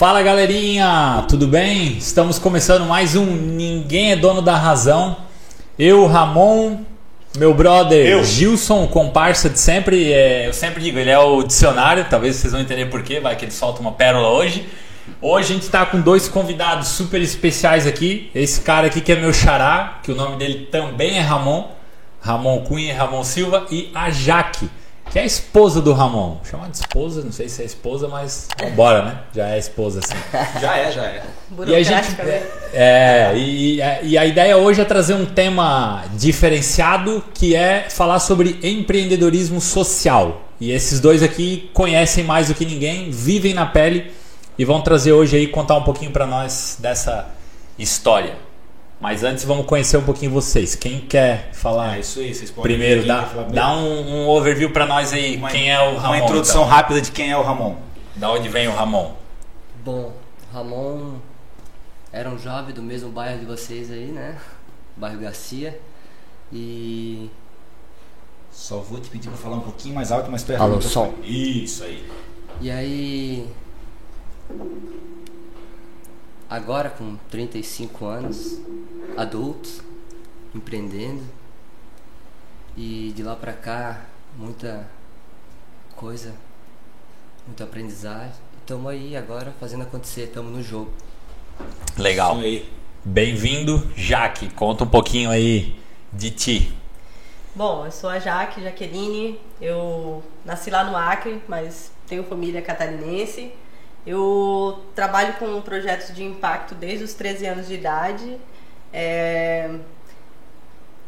Fala galerinha, tudo bem? Estamos começando mais um Ninguém é Dono da Razão. Eu, Ramon, meu brother Eu. Gilson, comparsa de sempre. é, eu sempre digo, ele é o dicionário, talvez vocês vão entender porquê, vai que ele solta uma pérola hoje. Hoje a gente está com dois convidados super especiais aqui. Esse cara aqui que é meu xará, que o nome dele também é Ramon. Ramon Cunha e Ramon Silva. E a Jaque, que é a esposa do Ramon. Chama de esposa, não sei se é esposa, mas vambora, né? Já é esposa assim. Já é, já é. E a gente, Burocraticamente. é, e, e a ideia hoje é trazer um tema diferenciado que é falar sobre empreendedorismo social. E esses dois aqui conhecem mais do que ninguém, vivem na pele e vão trazer hoje aí contar um pouquinho para nós dessa história. Mas antes vamos conhecer um pouquinho vocês. Quem quer falar É isso aí, vocês podem primeiro? Dá, dá um, um overview para nós aí. uma- quem é o Ramon? Uma introdução então. rápida de quem é o Ramon. Da onde vem o Ramon? Bom, Ramon era um jovem do mesmo bairro de vocês aí, né? Bairro Garcia. E. Só vou te pedir pra falar um pouquinho mais alto, mais perto Alô, som. Isso aí. E aí. Agora com 35 anos, adultos, empreendendo. E de lá pra cá, muita coisa, muita aprendizagem. Estamos aí agora fazendo acontecer, estamos no jogo. Legal. Isso aí. Bem-vindo, Jaque. Conta um pouquinho aí de ti. Bom, eu sou a Jaque Jaqueline, eu nasci lá no Acre, mas tenho família catarinense. Eu trabalho com projetos de impacto desde os 13 anos de idade. É,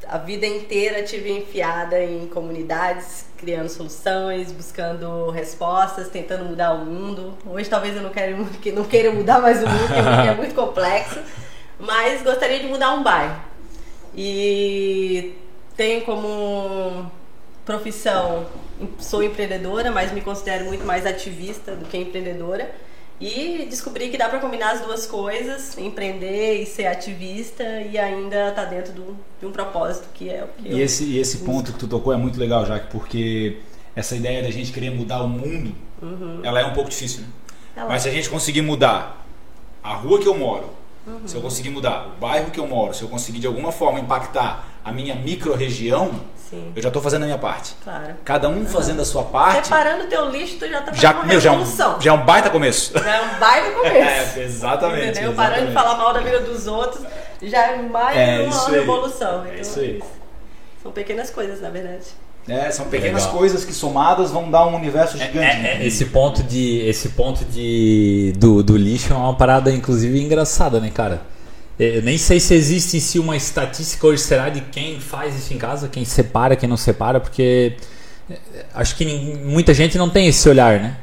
A vida inteira tive enfiada em comunidades, criando soluções, buscando respostas, tentando mudar o mundo. Hoje talvez eu não queira, que não queira mudar mais o mundo, porque é muito complexo, mas gostaria de mudar um bairro. E tenho como profissão, sou empreendedora, mas me considero muito mais ativista do que empreendedora. E descobri que dá para combinar as duas coisas, empreender e ser ativista e ainda tá dentro do, de um propósito que é o que eu E esse, e esse ponto que tu tocou é muito legal, Jaque, porque essa ideia da gente querer mudar o mundo, ela é um pouco difícil, né? Ela- Mas se a gente conseguir mudar a rua que eu moro, se eu conseguir mudar o bairro que eu moro, se eu conseguir de alguma forma impactar a minha micro-região, Sim, eu já estou fazendo a minha parte. claro. Cada um fazendo a sua parte, Separando o teu lixo, tu já tá fazendo já, uma meu, já, é um, revolução. já é um baita começo. Já é um baita começo. É, exatamente. Entendeu? Parando de exatamente. falar mal da vida dos outros, já é mais É, uma isso aí. revolução. É Então, isso aí. São pequenas coisas, na verdade. É, são pequenas Legal. coisas que somadas vão dar um universo gigante. né? É, é, esse ponto de esse ponto de do, do lixo é uma parada inclusive engraçada, né, cara? Eu nem sei se existe em si uma estatística hoje será de quem faz isso em casa, quem separa, quem não separa, porque é, acho que muita gente não tem esse olhar, né?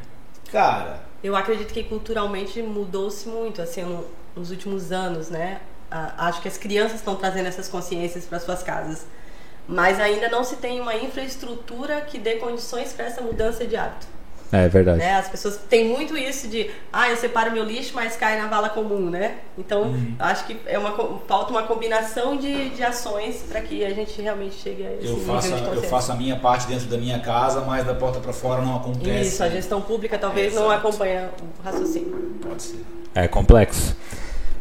Cara, Eu acredito que culturalmente mudou-se muito, assim, no- nos últimos anos, né? Acho que as crianças estão trazendo essas consciências para suas casas. Mas ainda não se tem uma infraestrutura que dê condições para essa mudança de hábito. É verdade. Né? As pessoas têm muito isso de, ah, eu separo meu lixo, mas cai na vala comum, né? Então, Uhum. acho que é uma, falta uma combinação de, de ações para que a gente realmente chegue a esse eu nível faço, a, eu faço a minha parte dentro da minha casa, mas da porta para fora não acontece. Isso, a gestão pública talvez não Exato. acompanhe o raciocínio. Pode ser. É complexo.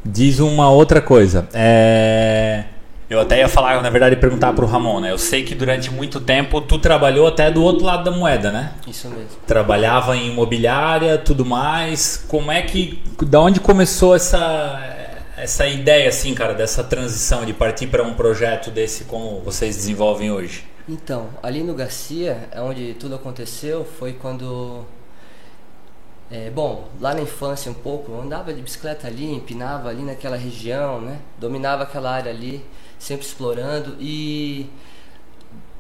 Diz uma outra coisa. É... Eu até ia falar, na verdade, perguntar pro Ramon, né? Eu sei que durante muito tempo tu trabalhou até do outro lado da moeda, né? Isso mesmo. trabalhava em imobiliária, tudo mais. Como é que, da onde começou essa essa ideia assim, cara, dessa transição de partir para um projeto desse como vocês desenvolvem hoje? Então, ali no Garcia, é onde tudo aconteceu, foi quando. é, bom, lá na infância um pouco, eu andava de bicicleta ali, empinava ali naquela região, né? Dominava aquela área ali, sempre explorando e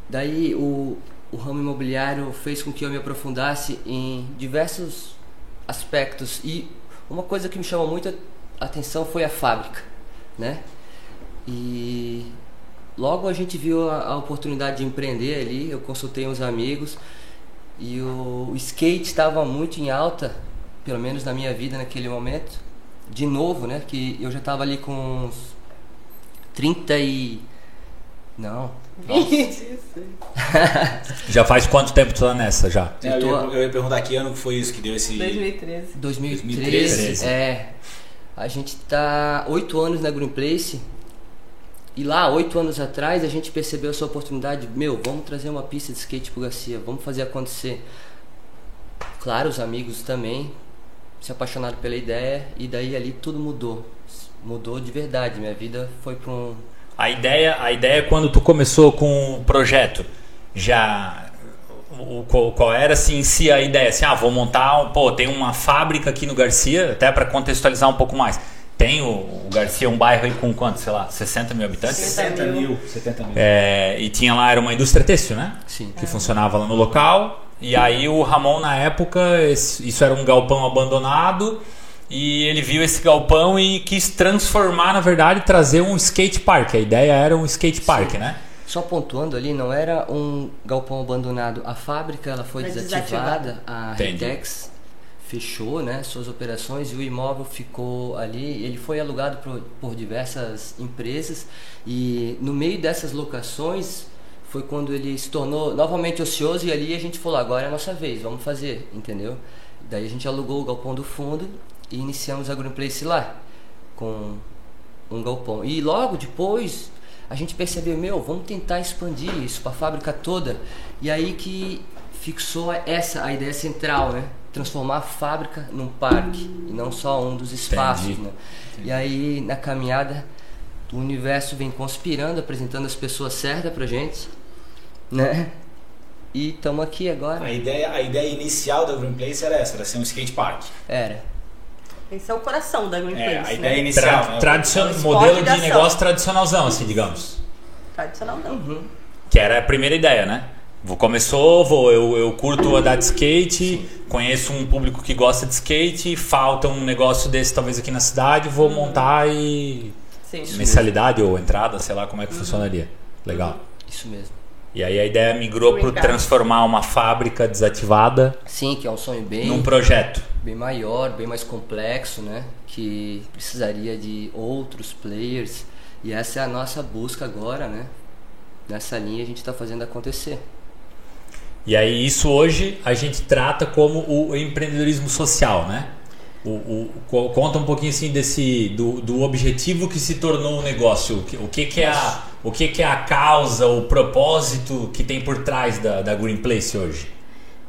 daí o, o ramo imobiliário fez com que eu me aprofundasse em diversos aspectos e uma coisa que me chamou muito a atenção foi a fábrica, né? E logo a gente viu a, a oportunidade de empreender ali, eu consultei uns amigos e o, o skate estava muito em alta, pelo menos na minha vida naquele momento. De novo, né? Que eu já estava ali com uns 30 e Não. 26. Já faz quanto tempo tu tá nessa já? É, eu, tô- ia, eu ia perguntar que ano que foi isso que deu esse. 2013. 2013, 2013. é. A gente tá oito anos na Green Place. E lá, oito anos atrás, a gente percebeu essa oportunidade. Meu, vamos trazer uma pista de skate pro Garcia, vamos fazer acontecer. Claro, os amigos também se apaixonaram pela ideia e daí ali tudo mudou. Mudou de verdade. Minha vida foi pra um. A ideia, a ideia quando tu começou com o projeto, já o, qual, qual era assim em si a ideia? Assim, ah, vou montar, um- pô, tem uma fábrica aqui no Garcia, até para contextualizar um pouco mais. Tem o, o Garcia é um bairro aí com quanto, sei lá, 60 mil habitantes? 70 mil. 70 mil. É, e tinha lá, era uma indústria têxtil, né? Sim. Que funcionava lá no local. E aí o Ramon, na época, esse- isso era um galpão abandonado. E ele viu esse galpão e quis transformar, na verdade, trazer um skate park. A ideia era um skate park, né? Só pontuando ali, não era um galpão abandonado. A fábrica ela foi Foi desativada, a Entendi. Redex fechou né, suas operações e o imóvel ficou ali. Ele foi alugado por, por diversas empresas e no meio dessas locações foi quando ele se tornou novamente ocioso e ali a gente falou, agora é a nossa vez, vamos fazer, entendeu? Daí a gente alugou o galpão do fundo e iniciamos a Green Place lá, com um galpão. E logo depois a gente percebeu, meu, vamos tentar expandir isso para a fábrica toda. E aí que fixou essa a ideia central, né? Transformar a fábrica num parque e não só um dos espaços, Entendi. né? E aí na caminhada o universo vem conspirando, apresentando as pessoas certas pra gente, né? E estamos aqui agora. A ideia, a ideia inicial da Green Place era essa, era ser um skate park. Era. Esse é o coração da Green É, a ideia né? inicial. Tra né? tradicion- É um modelo de de negócio tradicionalzão, assim, digamos. Tradicional não. Que era a primeira ideia, né? Vou, começou, vou, eu, eu curto andar de skate, conheço um público que gosta de skate, falta um negócio desse talvez aqui na cidade, vou montar e. Sim. mensalidade ou entrada, sei lá como é que funcionaria. Legal. Isso mesmo. E aí a ideia migrou para transformar uma fábrica desativada Sim, que é um sonho bem num projeto. bem maior, bem mais complexo, né? Que precisaria de outros players. E essa é a nossa busca agora, né? Nessa linha a gente está fazendo acontecer. E aí isso hoje a gente trata como o empreendedorismo social, né? O, o- co- conta um pouquinho assim desse do, do objetivo que se tornou o negócio. O que, o que, que é a o que, que é a causa, o propósito que tem por trás da, da Green Place hoje?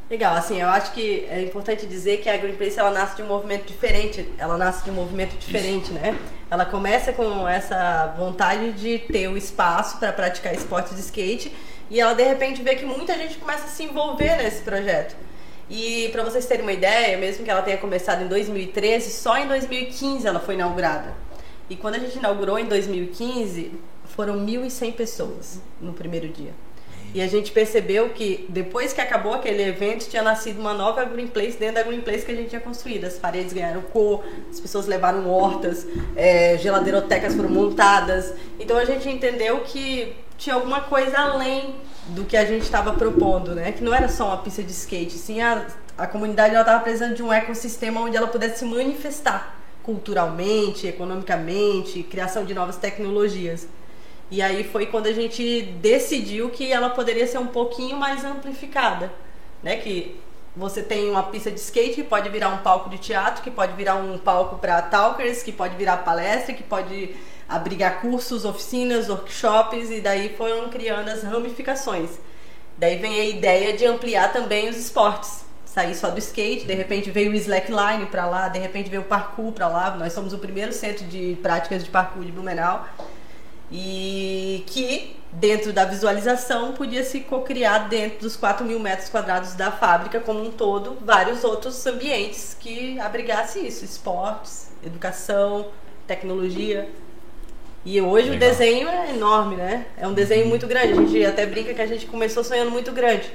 Legal, assim, eu acho que é importante dizer que a Green Place ela nasce de um movimento diferente, ela nasce de um movimento diferente, né? Ela começa com essa vontade de ter o espaço para praticar esportes de skate e ela de repente vê que muita gente começa a se envolver nesse projeto. E para vocês terem uma ideia, mesmo que ela tenha começado em 2013, só em 2015 ela foi inaugurada. E quando a gente inaugurou em 2015, foram 1.100 pessoas no primeiro dia. E a gente percebeu que depois que acabou aquele evento, tinha nascido uma nova Green Place dentro da Green Place que a gente tinha construído. As paredes ganharam cor, as pessoas levaram hortas, é, geladeirodecas foram montadas. Então a gente entendeu que tinha alguma coisa além do que a gente estava propondo, né? Que não era só uma pista de skate, sim a, a comunidade estava precisando de um ecossistema onde ela pudesse se manifestar culturalmente, economicamente, criação de novas tecnologias. E aí foi quando a gente decidiu que ela poderia ser um pouquinho mais amplificada, né? Que você tem uma pista de skate que pode virar um palco de teatro, que pode virar um palco para talkers, que pode virar palestra, que pode abrigar cursos, oficinas, workshops e daí foram criando as ramificações. Daí vem a ideia de ampliar também os esportes. Sair só do skate, de repente veio o slackline para lá, de repente veio o parkour para lá. Nós somos o primeiro centro de práticas de parkour de Blumenau e que dentro da visualização podia se cocriar dentro dos 4 mil metros quadrados da fábrica como um todo vários outros ambientes que abrigasse isso, esportes, educação, tecnologia. E hoje o Legal. desenho é enorme, né? É um desenho muito grande. A gente até brinca que a gente começou sonhando muito grande.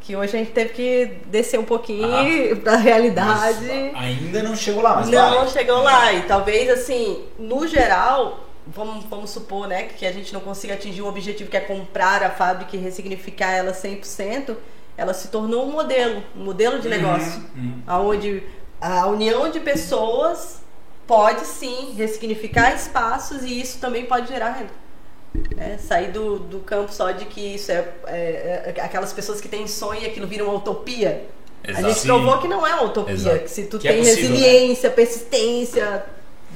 Que hoje a gente teve que descer um pouquinho Ah. para a realidade. Ainda não chegou lá, mas Não vai. chegou lá. E talvez, assim, no geral, vamos, vamos supor, né, que a gente não consiga atingir o objetivo que é comprar a fábrica e ressignificar ela 100%, ela se tornou um modelo, um modelo de negócio, uhum. onde a união de pessoas pode sim ressignificar espaços e isso também pode gerar renda. Né? Sair do, do campo só de que isso é, é- é aquelas pessoas que têm sonho e aquilo vira uma utopia. Exato. A gente provou que não é uma utopia, Exato. que se tu Que é tem possível, resiliência, persistência,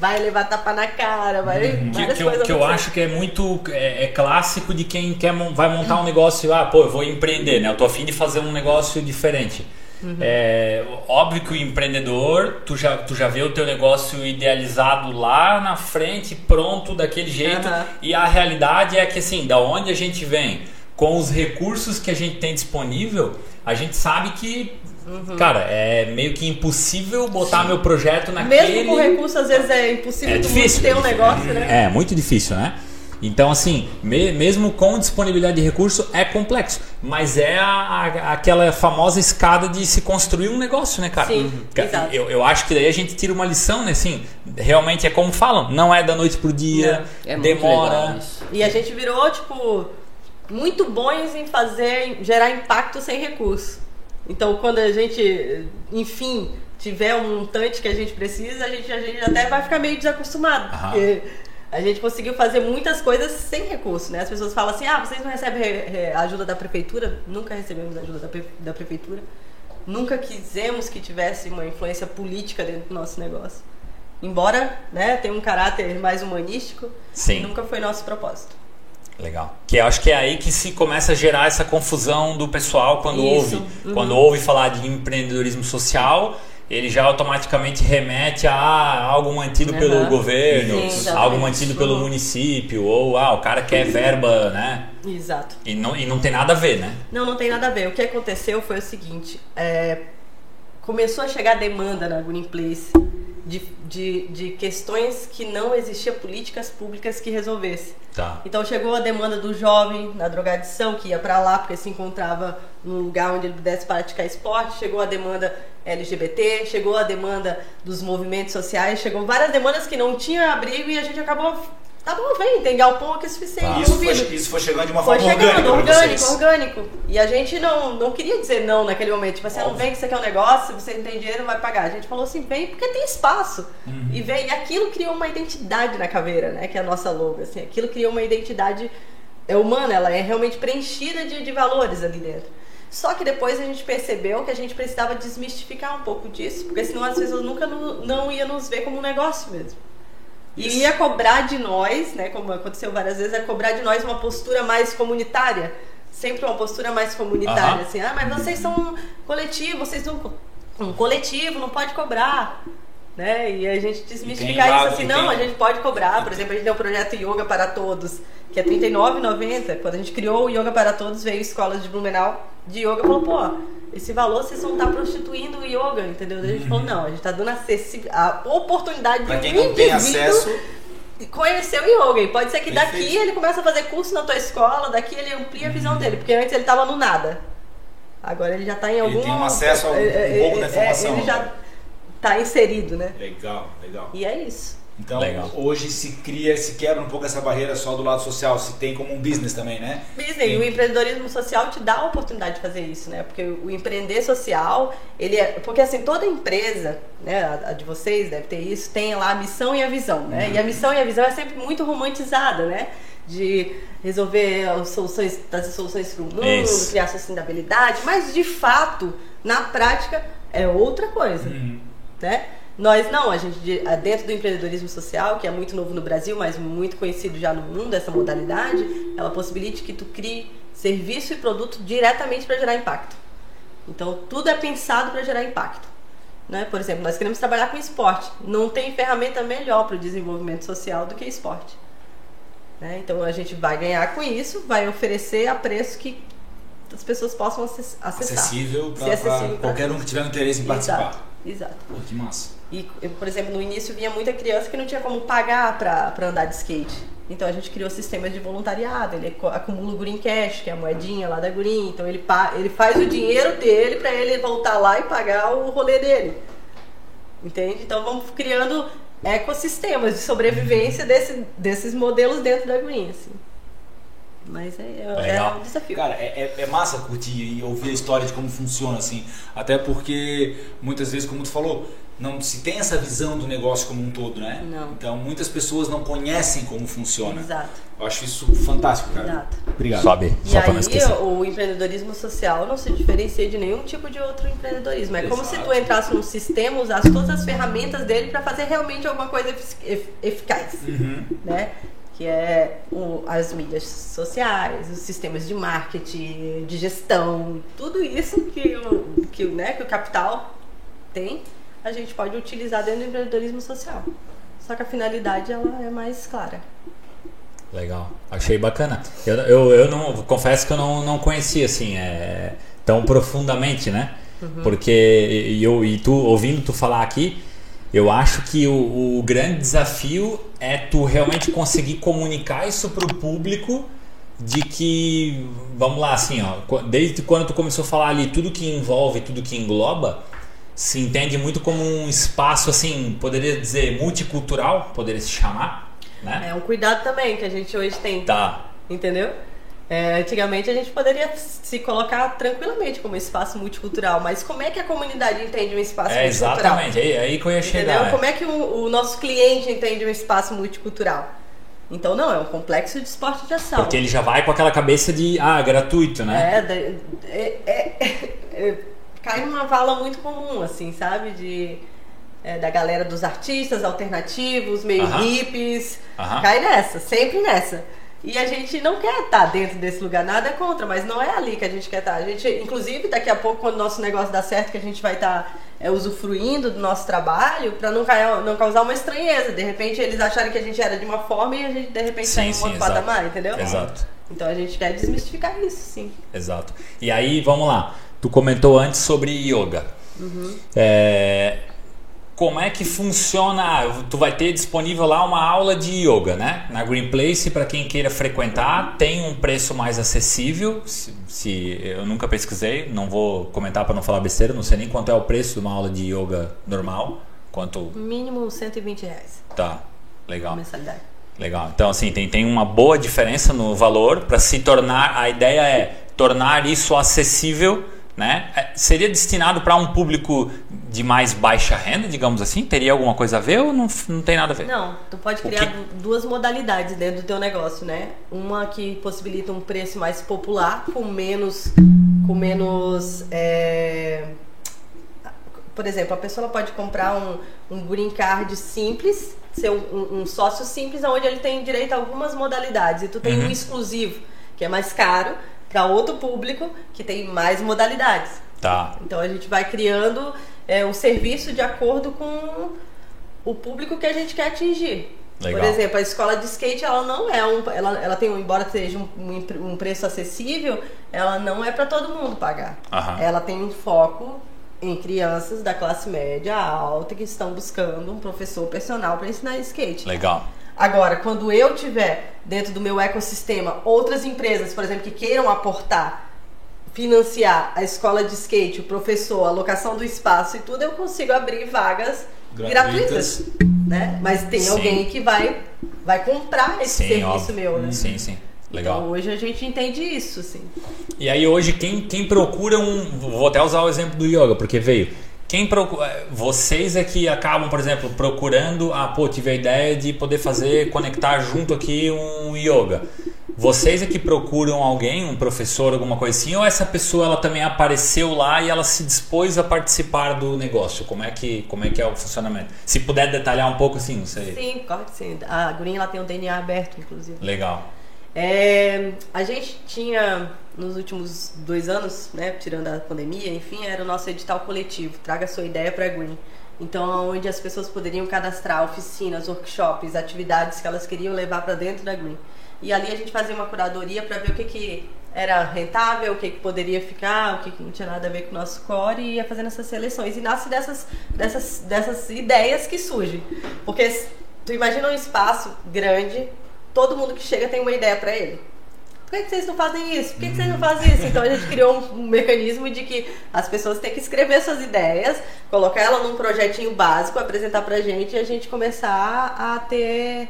vai levar tapa na cara, vai Que, várias que eu, que eu acho que é muito é, é clássico de quem quer vai montar um negócio, ah, pô, eu vou empreender, né? Eu tô afim de fazer um negócio diferente. Uhum. É, óbvio que o empreendedor, tu já, tu já vê o teu negócio idealizado lá na frente, pronto, daquele jeito. Aham. E a realidade é que assim, da onde a gente vem, com os recursos que a gente tem disponível, a gente sabe que, Uhum. cara, é meio que impossível botar meu projeto naquele... Mesmo com recurso, às vezes é impossível É difícil. ter um negócio, né? É, muito difícil, né? Então, assim, me- mesmo com disponibilidade de recurso, é complexo. Mas é a- a- aquela famosa escada de se construir um negócio, né, cara? Sim, Ca- exato. Eu, eu acho que daí a gente tira uma lição, né? Assim, realmente é como falam, não é da noite pro dia, É muito demora. legal isso. E a gente virou, tipo, muito bons em fazer, em gerar impacto sem recurso. Então, quando a gente, enfim, tiver um montante que a gente precisa, a gente, a gente até vai ficar meio desacostumado. Aham. Porque a gente conseguiu fazer muitas coisas sem recurso, né? As pessoas falam assim, ah, vocês não recebem re- re- ajuda da prefeitura? Nunca recebemos ajuda da, pre- da prefeitura. Nunca quisemos que tivesse uma influência política dentro do nosso negócio. Embora, né, tenha um caráter mais humanístico, Sim. nunca foi nosso propósito. Legal. Que acho que é aí que se começa a gerar essa confusão do pessoal quando Isso. ouve. Uhum. Quando ouve falar de empreendedorismo social, ele já automaticamente remete a algo mantido pelo Aham. governo, Sim, algo mantido pelo Uhum. município, ou ah, o cara quer verba, né? Exato. E não, e não tem nada a ver, né? Não, não tem nada a ver. O que aconteceu foi o seguinte: é, começou a chegar demanda na Green Place de, de, de questões que não existia políticas públicas que resolvessem. Tá. Então chegou a demanda do jovem na drogadição que ia pra lá porque se encontrava num lugar onde ele pudesse praticar esporte, chegou a demanda LGBT, chegou a demanda dos movimentos sociais, chegou várias demandas que não tinham abrigo e a gente acabou tá bom, vem, tem galpão aqui o suficiente. Ah. Isso foi, isso foi chegando de uma Foi forma chegando, orgânica orgânico, orgânico. E a gente não, não queria dizer não naquele momento. Tipo assim, ah, não vem que você quer um negócio, você não tem dinheiro, não vai pagar. A gente falou assim, vem porque tem espaço. Uhum. E vem, e aquilo criou uma identidade na caveira, né? Que é a nossa logo. Assim, aquilo criou uma identidade é humana, ela é realmente preenchida de, de valores ali dentro. Só que depois a gente percebeu que a gente precisava desmistificar um pouco disso, porque senão as pessoas nunca no- não iam nos ver como um negócio mesmo. E ia cobrar de nós, né, como aconteceu várias vezes, é cobrar de nós uma postura mais comunitária. Sempre uma postura mais comunitária, assim, ah, mas vocês são um coletivo, vocês são um coletivo, não pode cobrar. Né? E a gente desmistificar isso assim, não, tem- a gente pode cobrar. Por exemplo, a gente tem o projeto Yoga para Todos, que é R$ 39,90. Quando a gente criou o Yoga para Todos, veio escolas de Blumenau de yoga e falou, pô, esse valor vocês vão estar prostituindo o yoga, entendeu? Daí A gente falou, não, a gente está dando a oportunidade Pra de quem um não tem indivíduo acesso, conhecer o yoga. E pode ser que daqui Perfeito. ele comece a fazer curso na tua escola, daqui ele amplia a visão dele, porque antes ele estava no nada. Agora ele já está em Ele algum... tem um acesso a um- um é, é, pouco da é, informação. Ele já está inserido, né? legal, legal. E é isso. Então, Legal. hoje se cria, se quebra um pouco essa barreira só do lado social, se tem como um business também, né? Business, e o empreendedorismo social te dá a oportunidade de fazer isso, né? Porque o empreender social, ele é. Porque assim, toda empresa, né, a, de vocês deve ter isso, tem lá a missão e a visão, né? E a missão e a visão é sempre muito romantizada, né? De resolver as soluções, trazer soluções para o mundo, Isso. criar sustentabilidade, mas de fato, na prática, é outra coisa Uhum. Né? Nós não, a gente de- a- dentro do empreendedorismo social, que é muito novo no Brasil, mas muito conhecido já no mundo essa modalidade, ela possibilita que tu crie serviço e produto diretamente para gerar impacto. Então tudo é pensado para gerar impacto. Né? Por exemplo, nós queremos trabalhar com esporte. Não tem ferramenta melhor para o desenvolvimento social do que esporte. Né? Então a gente vai ganhar com isso, vai oferecer a preço que as pessoas possam acess- acessar. Acessível para qualquer um que tiver interesse em participar. Exato, exato. Pô, que massa. E, por exemplo, no início vinha muita criança que não tinha como pagar para andar de skate. Então a gente criou sistemas de voluntariado. Ele acumula o Green Cash, que é a moedinha lá da Green. Então ele, pa- ele faz o dinheiro dele para ele voltar lá e pagar o rolê dele. Entende? Então vamos criando ecossistemas de sobrevivência desse, desses modelos dentro da Green. Assim. Mas é, é, é Legal. um desafio. Cara, é, é- é massa curtir e ouvir a história de como funciona, assim. Até porque, muitas vezes, como tu falou, não se tem essa visão do negócio como um todo, né? Não. Então muitas pessoas não conhecem como funciona. Exato. Eu acho isso fantástico, cara. Exato. Obrigado. Sobe, E só pra não aí esquecer. o empreendedorismo social não se diferencia de nenhum tipo de outro empreendedorismo. É como se Exato. tu entrasse num sistema, usasse todas as ferramentas dele para fazer realmente alguma coisa efic- ef- eficaz, Uhum. né? Que é o- as mídias sociais, os sistemas de marketing, de gestão, tudo isso que o, que, né, que o capital tem, a gente pode utilizar dentro do empreendedorismo social. Só que a finalidade ela é mais clara. Legal, achei bacana. Eu, eu, eu não confesso que eu não, não conhecia assim é, tão profundamente, né? Porque e eu e tu ouvindo tu falar aqui, eu acho que o, o grande desafio é tu realmente conseguir comunicar isso pro público de que vamos lá assim, ó, desde quando tu começou a falar ali tudo que envolve, tudo que engloba, se entende muito como um espaço assim, poderia dizer multicultural, poderia se chamar, né? É um cuidado também que a gente hoje tem Tá. Entendeu? É, antigamente a gente poderia se colocar tranquilamente como espaço multicultural, mas como é que a comunidade entende um espaço É, multicultural? exatamente, é aí que eu ia Entendeu? chegar. é. Como é que o, o nosso cliente entende um espaço multicultural? Então não, é um complexo de esporte de ação. Porque ele já vai com aquela cabeça de, ah, gratuito, né? É, é, é- é- cai numa vala muito comum, assim, sabe? De, é, da galera dos artistas alternativos, meio Aham. hippies. Cai nessa, sempre nessa. E a gente não quer estar dentro desse lugar, nada é contra, mas não é ali que a gente quer estar. A gente, inclusive, daqui a pouco, quando o nosso negócio dá certo, que a gente vai estar é, usufruindo do nosso trabalho, para não, não causar uma estranheza. De repente, eles acharem que a gente era de uma forma e a gente, de repente, Sim, em um sim, outro exato. patamar, entendeu? Exato, Então a gente quer desmistificar isso, sim. exato. E aí, vamos lá. Tu comentou antes sobre yoga. É, como é que funciona? Tu vai ter disponível lá uma aula de yoga, né? Na Green Place, para quem queira frequentar, tem um preço mais acessível. Se, se- eu nunca pesquisei, não vou comentar para não falar besteira, não sei nem quanto é o preço de uma aula de yoga normal. Quanto Mínimo 120 reais tá? Legal. mensalidade. Legal. Então, assim, tem, tem uma boa diferença no valor para se tornar. A ideia é tornar isso acessível, né? É, Seria destinado para um público de mais baixa renda, digamos assim? Teria alguma coisa a ver ou não, não tem nada a ver? Não, tu pode criar que- duas modalidades dentro do teu negócio, né? Uma que possibilita um preço mais popular, com menos. com menos. é, Por exemplo, a pessoa pode comprar um, um green card simples, ser um, um- um sócio simples, onde ele tem direito a algumas modalidades. E tu tem Uhum. um exclusivo, que é mais caro, para outro público que tem mais modalidades. Tá. Então a gente vai criando é, o serviço de acordo com o público que a gente quer atingir. Legal. Por exemplo, a escola de skate, ela não é um. Ela, ela tem, um- embora seja um, um, um preço acessível, ela não é para todo mundo pagar. Aham. Ela tem um foco em crianças da classe média alta que estão buscando um professor personal para ensinar skate. Legal. Agora, quando eu tiver dentro do meu ecossistema outras empresas, por exemplo, que queiram aportar, financiar a escola de skate, o professor, a locação do espaço e tudo, eu consigo abrir vagas Gratuitas. gratuitas, né? Mas tem Sim. alguém que vai vai comprar esse Sim, serviço óbvio. meu, né? Sim, sim. Legal. Então hoje a gente entende isso, sim. E aí hoje quem, quem procura um. Vou até usar o exemplo do yoga, porque veio. Quem procura. Vocês é que acabam, por exemplo, procurando. Ah, pô, tive a ideia de poder fazer, conectar junto aqui um yoga. Vocês é que procuram alguém, um professor, alguma coisa assim, ou essa pessoa ela também apareceu lá e ela se dispôs a participar do negócio? Como é que, como é, que é o funcionamento? Se puder detalhar um pouco assim, não sei. Sim, claro que sim. A Green ela tem o DNA aberto, inclusive. Legal. É, a gente tinha nos últimos dois anos, né, tirando a pandemia, enfim, era o nosso edital coletivo, traga sua ideia para Green. Então, onde as pessoas poderiam cadastrar oficinas, workshops, atividades que elas queriam levar para dentro da Green. E ali a gente fazia uma curadoria para ver o que, que era rentável, o que, que poderia ficar, o que, que não tinha nada a ver com o nosso core e ia fazendo essas seleções. E nasce dessas, dessas, dessas ideias que surgem. Porque tu imagina um espaço grande, todo mundo que chega tem uma ideia para ele. Por que, vocês não fazem isso? Por que, que vocês não fazem isso? Então a gente criou um, um mecanismo de que as pessoas têm que escrever suas ideias, colocar ela num projetinho básico, apresentar pra gente e a gente começar a ter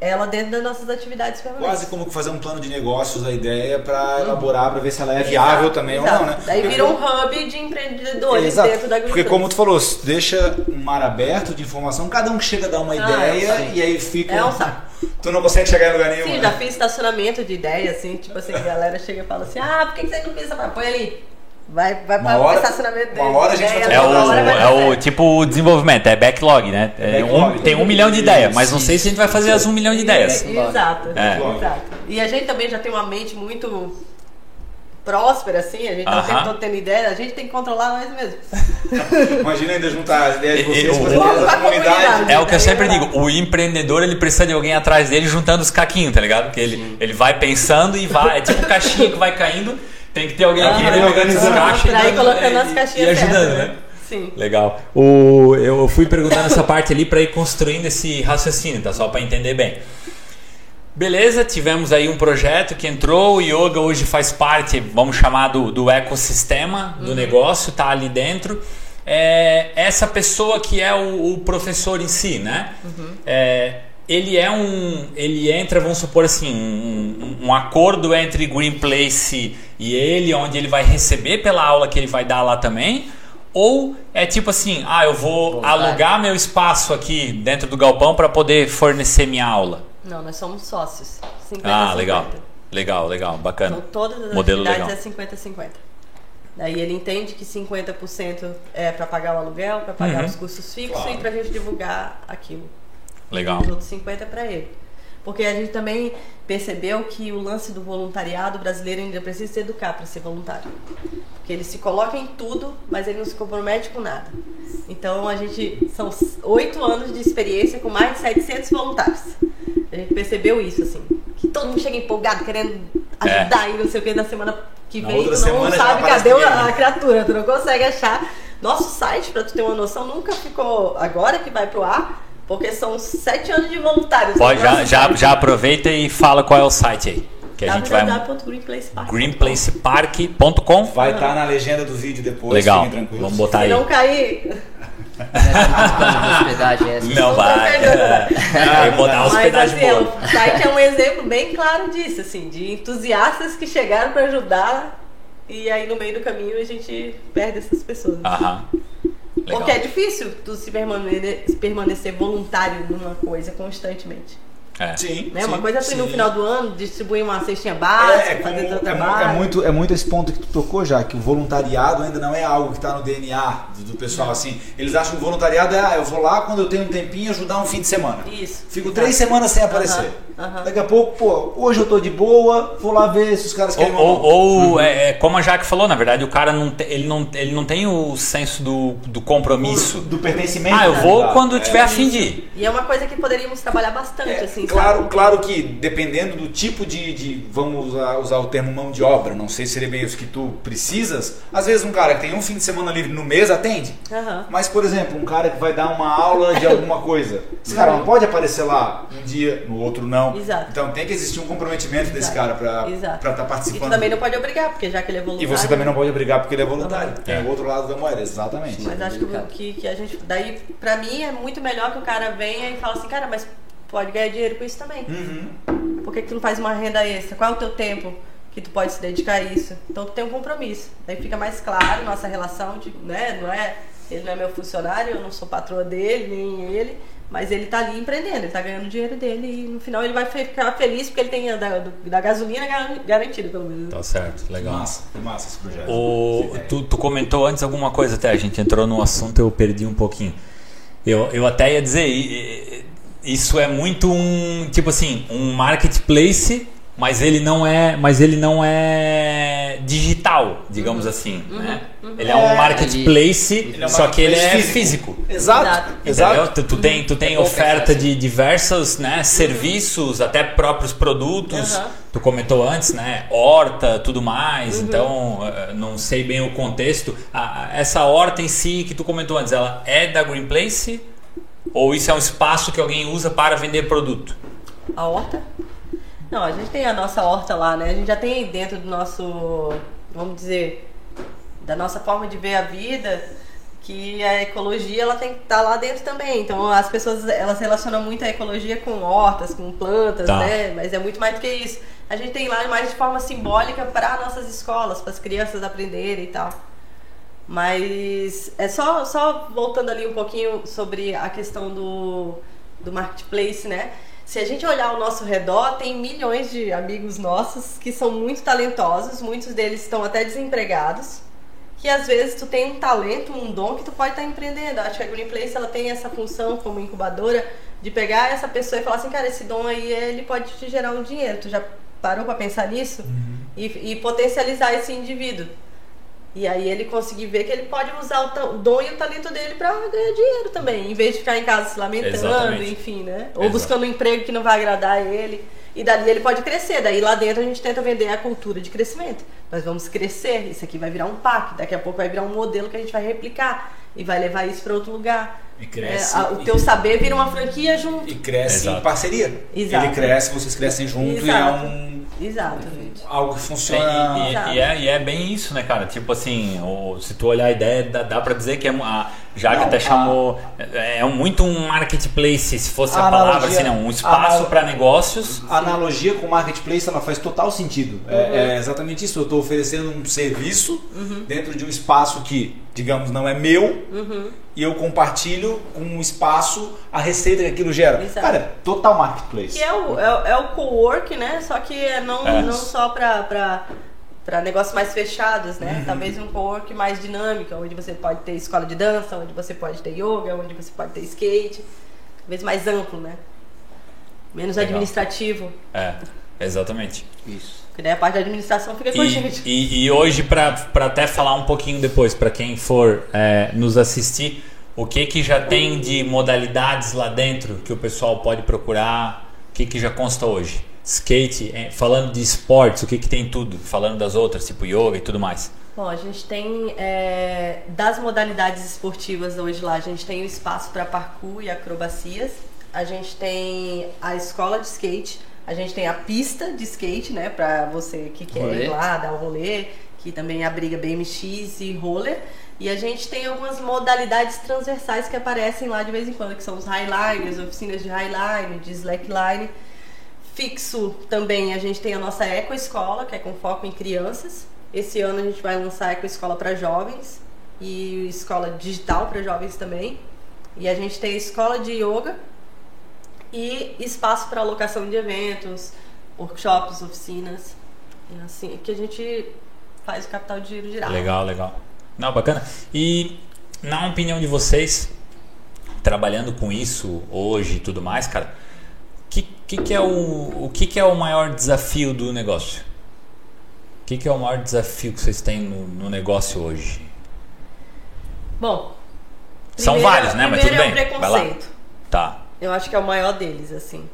ela dentro das nossas atividades permanentes. Quase como fazer um plano de negócios, a ideia para elaborar, para ver se ela é viável também Exato. ou não, né? Daí vira um hub de empreendedores Exato. dentro da Porque agricultura. como tu falou, deixa um mar aberto de informação, cada um chega a dar uma ideia sim. e aí fica. É um saco. Tu não consegue chegar em lugar nenhum. Sim, né? já fiz estacionamento de ideia, assim, tipo assim, a galera chega e fala assim, ah, por que você não pensa? Põe ali. Vai, vai Uma para o hora- estacionamento uma dele. hora a gente vai ideia, fazer É o, uma vai é o tipo o desenvolvimento, é backlog, né? É um- Backlog. tem um milhão de ideias, mas não sei se a gente vai fazer as um milhão de ideias. Exato, É. exato. E a gente também já tem uma mente muito próspera, assim, a gente tá o Aham. tempo todo tendo ideia, a gente tem que controlar nós mesmos. Imagina ainda juntar as ideias de vocês o- para Vamos a pra comunidade. comunidade. É o que eu sempre vai digo, o empreendedor ele precisa de alguém atrás dele juntando os caquinhos, tá ligado? Porque ele, ele vai pensando e vai, é tipo um caixinha que vai caindo, tem que ter alguém aqui Ah, né, organizando. os caixas e colocando as caixinhas E ajudando, certas, né? Sim. Legal. O, eu fui perguntando essa parte ali para ir construindo esse raciocínio, tá? Só para entender bem. Beleza, tivemos aí um projeto que entrou, o Yoga hoje faz parte, vamos chamar do, do ecossistema do negócio, tá ali dentro. É, essa pessoa que é o, o professor em si, né? É, ele é um. Ele entra, vamos supor assim, um, um acordo entre Green Place e ele, onde ele vai receber pela aula que ele vai dar lá também. Ou é tipo assim, ah, eu vou Voluntário. alugar meu espaço aqui dentro do galpão para poder fornecer minha aula. Não, nós somos sócios. 50 Ah, 50. legal. Legal, legal, bacana. Então todas as Modelo atividades legal. é 50-50. Daí ele entende que 50% é para pagar o aluguel, para pagar Uhum. os custos fixos Claro. e para a gente divulgar aquilo. Legal. E os outros 50 é para ele. Porque a gente também percebeu que o lance do voluntariado brasileiro ainda precisa se educar para ser voluntário. Porque ele se coloca em tudo, mas ele não se compromete com nada. Então a gente são oito anos de experiência com mais de 700 voluntários. A gente percebeu isso assim, que todo mundo chega empolgado querendo ajudar e não sei o que na semana que Na vem, tu não sabe cadê a né? criatura, tu não consegue achar. Nosso site, para tu ter uma noção, nunca ficou agora que vai pro ar, porque são sete anos de voluntários. Pode, no já, já, já aproveita e fala qual é o site aí. Que a gente vai. greenplacepark.com. Vai estar na legenda do vídeo depois, Legal. Vamos botar Se aí. não cair. Não vai. É, botar mas hospedagem assim, boa. o site é um exemplo bem claro disso, assim, de entusiastas que chegaram para ajudar e aí no meio do caminho a gente perde essas pessoas. Aham. Legal. Porque é difícil tu se permanecer, se permanecer voluntário numa coisa constantemente. É. Sim, Né? sim, Uma coisa é no final do ano distribuir uma cestinha É, básica, é, como- é mu- trabalho. é muito, é muito esse ponto que tu tocou já, que o voluntariado ainda não é algo que está no DNA do, do pessoal, assim. Eles acham que o voluntariado é, ah, eu vou lá quando eu tenho um tempinho ajudar um fim de semana. Isso. Fico três semanas sem aparecer. Aham, aham. Daqui a pouco, pô, hoje eu tô de boa, vou lá ver se os caras Ou, querem ou, uma- ou, é, é, como a Jaque falou, na verdade, o cara não, te- ele não, ele não tem o senso do, do compromisso. do pertencimento. Ah, eu né? vou quando É. tiver a fim de ir. E é uma coisa que poderíamos trabalhar bastante, É, assim, claro, claro que dependendo do tipo de, de- vamos usar, usar o termo mão de obra, não sei se seria bem isso que tu precisas. Às vezes um cara que tem um fim de semana livre no mês atende. Aham. Mas, por exemplo, um cara que vai dar uma aula de alguma coisa, esse cara não pode aparecer lá um dia, no outro não. Exato. Então tem que existir um comprometimento desse Exato. cara para estar E tu participando. também não pode obrigar, porque já que ele é E voluntário. você também não pode obrigar porque ele é voluntário. Uhum. Tem É. o outro lado da moeda, exatamente. Mas acho que, que, que a gente. Daí, pra mim, é muito melhor que o cara venha e fale assim, cara, mas pode ganhar dinheiro com isso também. Uhum. Por que, que tu não faz uma renda extra? Qual é o teu tempo que tu pode se dedicar a isso? Então tu tem um compromisso. Daí fica mais claro nossa relação de, né, não é, ele não é meu funcionário, eu não sou patroa dele, nem ele, mas ele tá ali empreendendo, ele tá ganhando o dinheiro dele e no final ele vai ficar feliz porque ele tem a da, da gasolina gar- garantida, pelo menos. Tá certo, Que legal. massa, que massa esse projeto. O, tu, tu comentou antes alguma coisa até, a gente entrou no assunto eu perdi um pouquinho. Eu, eu até ia dizer, isso é muito um, tipo assim, um marketplace, mas ele não é, mas ele não é digital, digamos assim, né? Ele é um É, marketplace, Ele é um só que ele é marketplace físico. Exato, Exato. Tu, tu tem, tu tem É oferta de diversos né, serviços, até próprios produtos. Aham. Tu comentou antes, né? Horta, tudo mais. Então, eh, não sei bem o contexto. Essa horta em si que tu comentou antes, ela é da Green Place? Ou isso é um espaço que alguém usa para vender produto? A horta? Não, a gente tem a nossa horta lá, né? A gente já tem aí dentro do nosso, vamos dizer, da nossa forma de ver a vida, que a ecologia ela tem que estar lá dentro também. Então as pessoas elas relacionam muito a ecologia com hortas, com plantas, Tá. né? Mas é muito mais do que isso. A gente tem lá mais de forma simbólica para nossas escolas, para as crianças aprenderem e tal. Mas é só, só voltando ali um pouquinho sobre a questão do, do marketplace, né? Se a gente olhar ao nosso redor, tem milhões de amigos nossos que são muito talentosos, muitos deles estão até desempregados, que às vezes tu tem um talento, um dom que tu pode estar empreendendo. Acho que a Green Place ela tem essa função como incubadora de pegar essa pessoa e falar assim, cara, esse dom aí ele pode te gerar um dinheiro. Tu já parou para pensar nisso? E, e potencializar esse indivíduo. E aí ele conseguir ver que ele pode usar o, dom e o talento dele para ganhar dinheiro também, em vez de ficar em casa se lamentando, Exatamente. enfim, né? Ou Exato. buscando um emprego que não vai agradar ele. E dali ele pode crescer. Daí lá dentro a gente tenta vender a cultura de crescimento. Nós vamos crescer, isso aqui vai virar um pack, daqui a pouco vai virar um modelo que a gente vai replicar e vai levar isso para outro lugar. E cresce. É, a- o e- teu saber vira uma franquia junto. E cresce Exato. em parceria. Exato. Ele cresce, vocês crescem junto Exato. e é um, Exatamente. algo que funciona. e, e- e é, e é bem isso, né, cara? Tipo assim, o- se tu olhar a ideia, dá, dá pra dizer que é uma. Já que Não, até a- chamou. É, é muito um marketplace, se fosse a, A palavra analogia- assim, não. Um a espaço para negócios. A analogia com o marketplace ela faz total sentido. Uhum. É, é exatamente isso. Eu estou oferecendo um serviço dentro de um espaço que, digamos, não é meu Uhum. e eu compartilho com um espaço a receita que aquilo gera. Exato. Cara, total marketplace. Que é o, é, o- é o co-work, né? Só que é não, É. não só para para negócios mais fechados, Uhum. né? Talvez um co-work mais dinâmico, onde você pode ter escola de dança, onde você pode ter yoga, onde você pode ter skate. Talvez mais amplo, né? Menos Legal. administrativo. É, exatamente. Isso. Porque daí a parte da administração fica com a E, gente. e, e hoje, para até falar um pouquinho depois, para quem for é, nos assistir, o que que já tem de modalidades lá dentro que o pessoal pode procurar? O que que já consta hoje? Skate, é, falando de esportes, o que que tem tudo? Falando das outras, tipo yoga e tudo mais. Bom, a gente tem é, das modalidades esportivas hoje lá, a gente tem o espaço para parkour e acrobacias, a gente tem a escola de skate, a gente tem a pista de skate, né, para você que quer Rolê. ir lá dar um rolê, que também abriga BMX e roller. E a gente tem algumas modalidades transversais que aparecem lá de vez em quando, que são os highliners, oficinas de highline, de slackline. Fixo também a gente tem a nossa Eco Escola, que é com foco em crianças. Esse ano a gente vai lançar a Eco Escola para jovens e escola digital para jovens também. E a gente tem escola de yoga e espaço para alocação de eventos, workshops, oficinas. E assim que a gente faz o capital de giro girar. Legal, legal. Não, bacana. E na opinião de vocês, trabalhando com isso hoje e tudo mais, cara, que, que, que é o, o que, que é o maior desafio do negócio? O que, que é o maior desafio que vocês têm no, no negócio hoje? Bom, São primeiro- vários, né? Mas tudo bem. é o Vai lá. preconceito. Tá. Eu acho que é o maior deles, assim.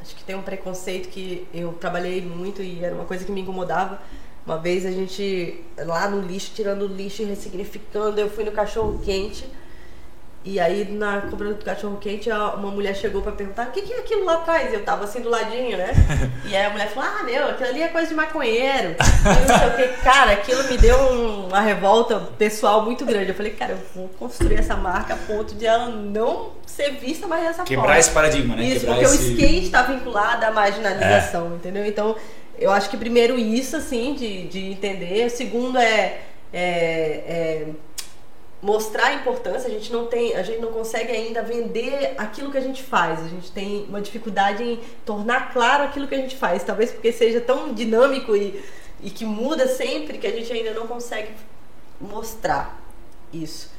Acho que tem um preconceito que eu trabalhei muito e era uma coisa que me incomodava. Uma vez a gente, lá no lixo, tirando o lixo e ressignificando, eu fui no cachorro quente. E aí, na compra do cachorro quente, uma mulher chegou pra perguntar: o que, que é aquilo lá atrás? Eu tava assim do ladinho, né? E aí a mulher falou: ah, meu, aquilo ali é coisa de maconheiro. E não sei o que. Cara, aquilo me deu um- uma revolta pessoal muito grande. Eu falei: cara, eu vou construir essa marca a ponto de ela não ser vista mais dessa Quebrar forma. esse paradigma, né? Isso, Quebrar porque o esse... skate está vinculado à marginalização, É. entendeu? Então, eu acho que primeiro isso, assim, de, de entender. O segundo é, é- é mostrar a importância. A gente não tem, a gente não consegue ainda vender aquilo que a gente faz. A gente tem uma dificuldade em tornar claro aquilo que a gente faz. Talvez porque seja tão dinâmico e, e que muda sempre que a gente ainda não consegue mostrar isso.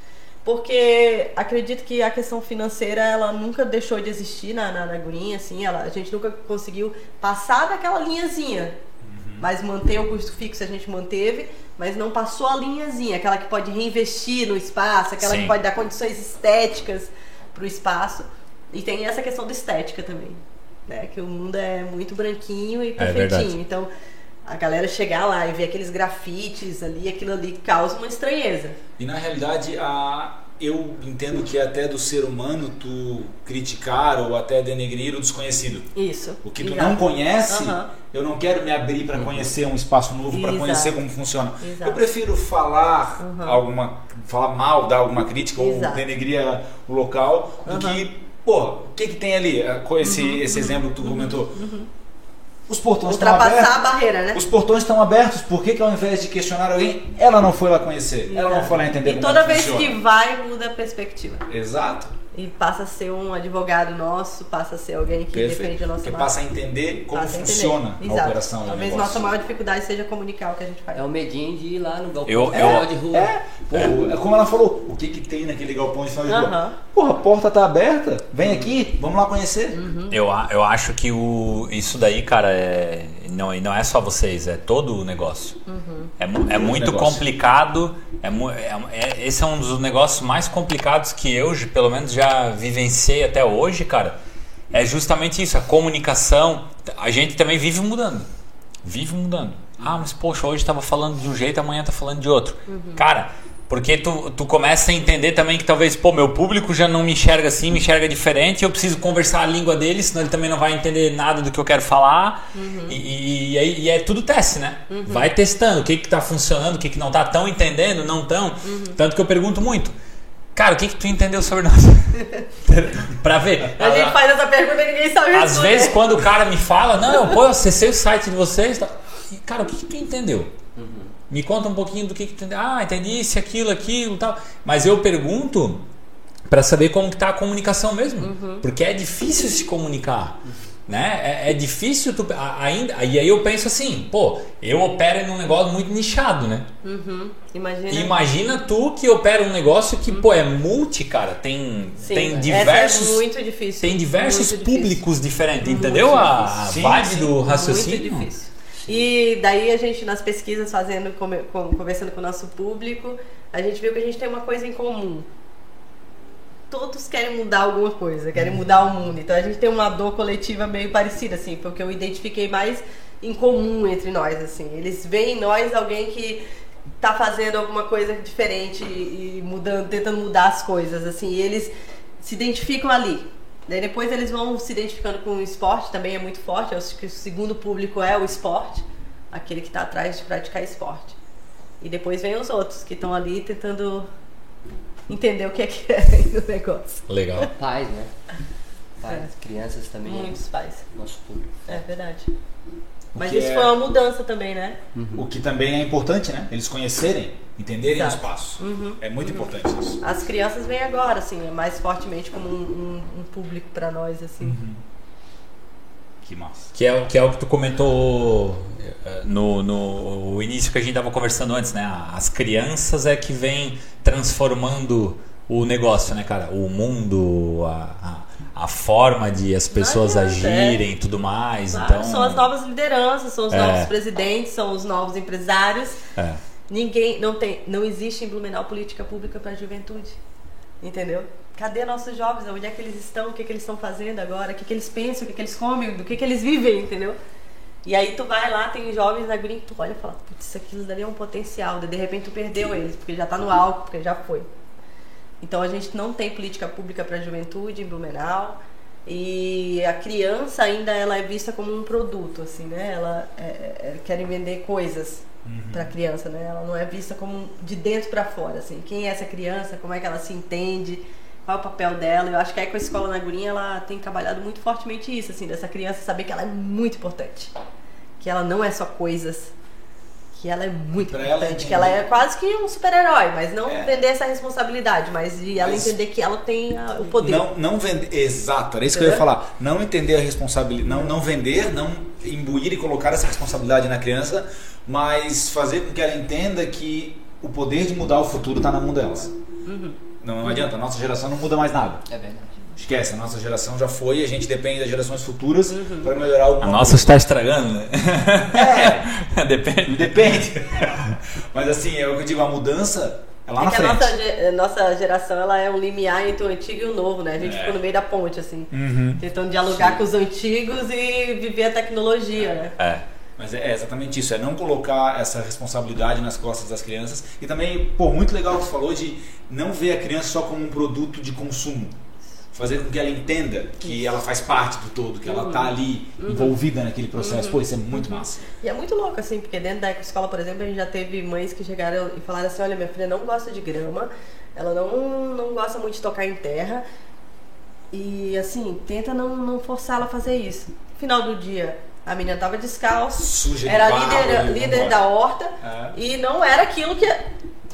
Porque acredito que a questão financeira ela nunca deixou de existir na, na, na Green, assim, ela, a gente nunca conseguiu passar daquela linhazinha. Mas manter o custo fixo a gente manteve, mas não passou a linhazinha, aquela que pode reinvestir no espaço, aquela Sim. que pode dar condições estéticas para o espaço. E tem essa questão da estética também, né? Que o mundo é muito branquinho e verdade. perfeitinho. então, a galera chegar lá e ver aqueles grafites ali, aquilo ali causa uma estranheza. E na realidade, a, eu entendo que é até do ser humano tu criticar ou até denegrir o desconhecido. Isso. O que tu Exato. não conhece, Aham. eu não quero me abrir para conhecer um espaço novo, para conhecer como funciona. Exato. Eu prefiro falar Uhum. alguma, falar mal, dar alguma crítica ou Exato. denegrir a- o local, do Uhum. que, porra, o que que tem ali? Eh, Com esse, esse exemplo que tu comentou. Os portões estão Ultrapassar abertos. a barreira, né? Os portões estão abertos, por que, que ao invés de questionar alguém, ela não foi lá conhecer? Ela não foi lá entender E como toda é que vez funciona. que vai, muda a perspectiva. Exato. E passa a ser um advogado nosso, passa a ser alguém que Perfeito. defende a nossa Porque marca. passa a entender como Passa a entender. funciona a Exato. operação Talvez negócio. nossa maior dificuldade seja comunicar o que a gente faz. É o medinho de ir lá no galpão Eu- de eu- de rua. É, pô, é como ela falou, o que que tem naquele galpão de final de rua? Porra, a porta tá aberta, vem aqui, vamos lá conhecer. Uhum. Eu, eu acho que o, isso daí, cara, é, não, e não é só vocês, é todo o negócio. Uhum. É, é muito negócio. complicado. É, é- é- esse é um dos negócios mais complicados que eu, pelo menos, já vivenciei até hoje, cara. É justamente isso, a comunicação. A gente também vive mudando. Vive mudando. Ah, mas poxa, hoje estava falando de um jeito, amanhã tá falando de outro. Cara, porque tu, tu começa a entender também que talvez, pô, meu público já não me enxerga assim, me enxerga diferente, eu preciso conversar a língua dele, senão ele também não vai entender nada do que eu quero falar. E, e, aí- é tudo teste, né? Vai testando o que que tá funcionando, o que que não tá tão entendendo, não tão. Tanto que eu pergunto muito. Cara, o que que tu entendeu sobre nós? pra ver. A gente faz essa pergunta e ninguém sabe Às vezes, quando o cara me fala, não, pô, eu acessei o site de vocês. Tá... E, Cara, o que, que tu entendeu? Me conta um pouquinho do que, que tu. Ah, entendi isso, aquilo, aquilo tal. Mas eu pergunto para saber como que tá a comunicação mesmo. Porque é difícil se comunicar. Né? É, é difícil tu, ainda. E aí eu penso assim, pô, eu opero num negócio muito nichado, né? Uhum. Imagina. Imagina tu que opera um negócio que, pô, é multi, cara. Tem, Sim, tem essa diversos. É muito difícil. Tem diversos muito difícil. públicos diferentes, entendeu? A, a Sim, vibe sim. do raciocínio. Muito difícil. E daí a gente, nas pesquisas, fazendo, conversando com o nosso público, a gente viu que a gente tem uma coisa em comum. Todos querem mudar alguma coisa, querem mudar o mundo. Então a gente tem uma dor coletiva meio parecida, assim, porque eu identifiquei mais em comum entre nós, assim. Eles veem em nós alguém que tá fazendo alguma coisa diferente e e mudando, tentando mudar as coisas, assim. E eles se identificam ali. Daí depois eles vão se identificando com o esporte, também é muito forte. Eu acho que o segundo público é o esporte, aquele que está atrás de praticar esporte. E depois vem os outros que estão ali tentando entender o que é que é o negócio. Legal. Pais, né? Pais, É. crianças também. Muitos pais. Nosso público. É verdade. Mas isso é- foi uma mudança também, né? O que também é importante, né? Eles conhecerem, entenderem Exato. o espaço. Uhum. É muito importante isso. As crianças vêm agora, assim, mais fortemente como um, um- um público para nós, assim. Que massa. Que é, o- que é o que tu comentou eh, no, no início que a gente tava conversando antes, né? As crianças é que vem transformando o negócio, né, cara? O mundo, a, a, forma de as pessoas adianta, agirem e tudo mais. Claro, então, São as novas lideranças, são os É. novos presidentes, são os novos empresários. É. Ninguém, não tem, não existe em Blumenau política pública para a juventude. Entendeu? Cadê nossos jovens? Onde é que eles estão? O que, é que eles estão fazendo agora? O que, é que eles pensam? O que, é que eles comem? Do que, é que eles vivem? Entendeu? E aí tu vai lá, tem jovens na Green, tu olha e fala, putz, aquilo dali é um potencial. De repente tu perdeu eles, porque já tá no álcool, porque já foi. Então a gente não tem política pública para a juventude em Blumenau. E a criança ainda ela é vista como um produto, assim, né? Ela é, é, querem vender coisas para a criança, né? Ela não é vista como de dentro para fora, assim. Quem é essa criança? Como é que ela se entende? Qual é o papel dela? Eu acho que a Ecoescola na Gurinha ela tem trabalhado muito fortemente isso, assim, dessa criança saber que ela é muito importante, que ela não é só coisas, que ela é muito Pra ela importante, que ela é quase que um super-herói, mas não É. vender essa responsabilidade, mas de ela Mas- entender que ela tem a- o poder. Não, não vender. Exato, era isso que eu ia Entendeu? falar. Não entender a responsabilidade. Não, não vender, não imbuir e colocar essa responsabilidade na criança, mas fazer com que ela entenda que o poder de mudar o futuro está na mão delas. Uhum. Não, não adianta, a nossa geração não muda mais nada. É verdade. Esquece, a nossa geração já foi, a gente depende das gerações futuras Uhum. para melhorar alguma A nossa está estragando, né? Depende. Depende. Mas assim, é o que eu digo, a mudança é lá É na que a frente. a nossa geração ela é um limiar entre o antigo e o novo, né? A gente É. ficou no meio da ponte, assim. Uhum. Tentando dialogar com os antigos e viver a tecnologia, né? É. Mas é exatamente isso, é não colocar essa responsabilidade nas costas das crianças. E também, pô, muito legal que você falou de não ver a criança só como um produto de consumo. Fazer com que ela entenda que ela faz parte do todo, que ela tá ali envolvida naquele processo. Pô, isso é muito massa. E é muito louco, assim, porque dentro da escola, por exemplo, a gente já teve mães que chegaram e falaram assim, olha, minha filha não gosta de grama, ela não, não gosta muito de tocar em terra. E assim, tenta não, não forçar ela a fazer isso. Final do dia, a menina tava descalça, Suja de era barro líder, líder da horta É. e não era aquilo que.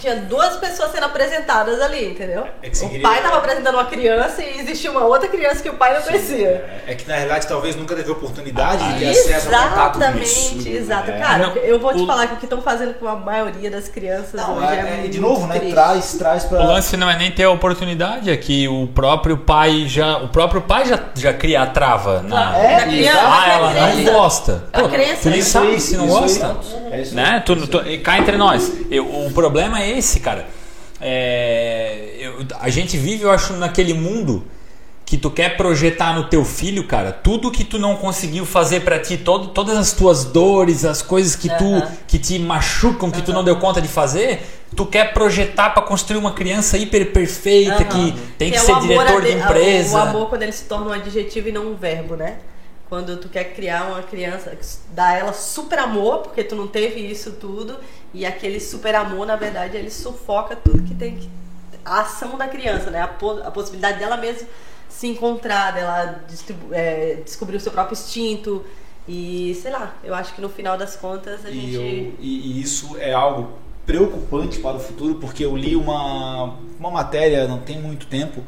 Tinha duas pessoas sendo apresentadas ali, entendeu? É que você o pai tava apresentando uma criança e existia uma outra criança que o pai não conhecia. É, é que na realidade talvez nunca teve oportunidade de ter acesso ao contato com isso. Exatamente, exato. É. Cara, Não, eu vou te o- falar que o que estão fazendo com a maioria das crianças Não, hoje é, é, é, de novo, né? triste. Traz, traz pra. O lance não é nem ter a oportunidade, é que o próprio pai já. O próprio pai já, já cria a trava. Na, É, da criança, ah, ela não criança. gosta. A Pô, crença, tu nem né? sabe se não gosta. É isso aí. Né? Tu, tu, cá entre nós. Eu- o problema é esse, cara. É, eu- a gente vive, eu acho, naquele mundo que tu quer projetar no teu filho, cara, tudo que tu não conseguiu fazer pra ti, todo, todas as tuas dores, as coisas que tu que te machucam, que tu não deu conta de fazer, tu quer projetar pra construir uma criança hiper perfeita Aham. que tem que, é ser diretor de ade- empresa. O amor quando ele se torna um adjetivo e não um verbo, né? Quando tu quer criar uma criança, dá ela super amor, porque tu não teve isso tudo, e aquele super amor, na verdade, ele sufoca tudo que tem que. A ação da criança, né? A, po- a possibilidade dela mesmo se encontrar, dela é, descobrir o seu próprio instinto. E sei lá, eu acho que no final das contas a E, gente. eu- e- e isso é algo preocupante para o futuro, porque eu li uma, uma matéria não tem muito tempo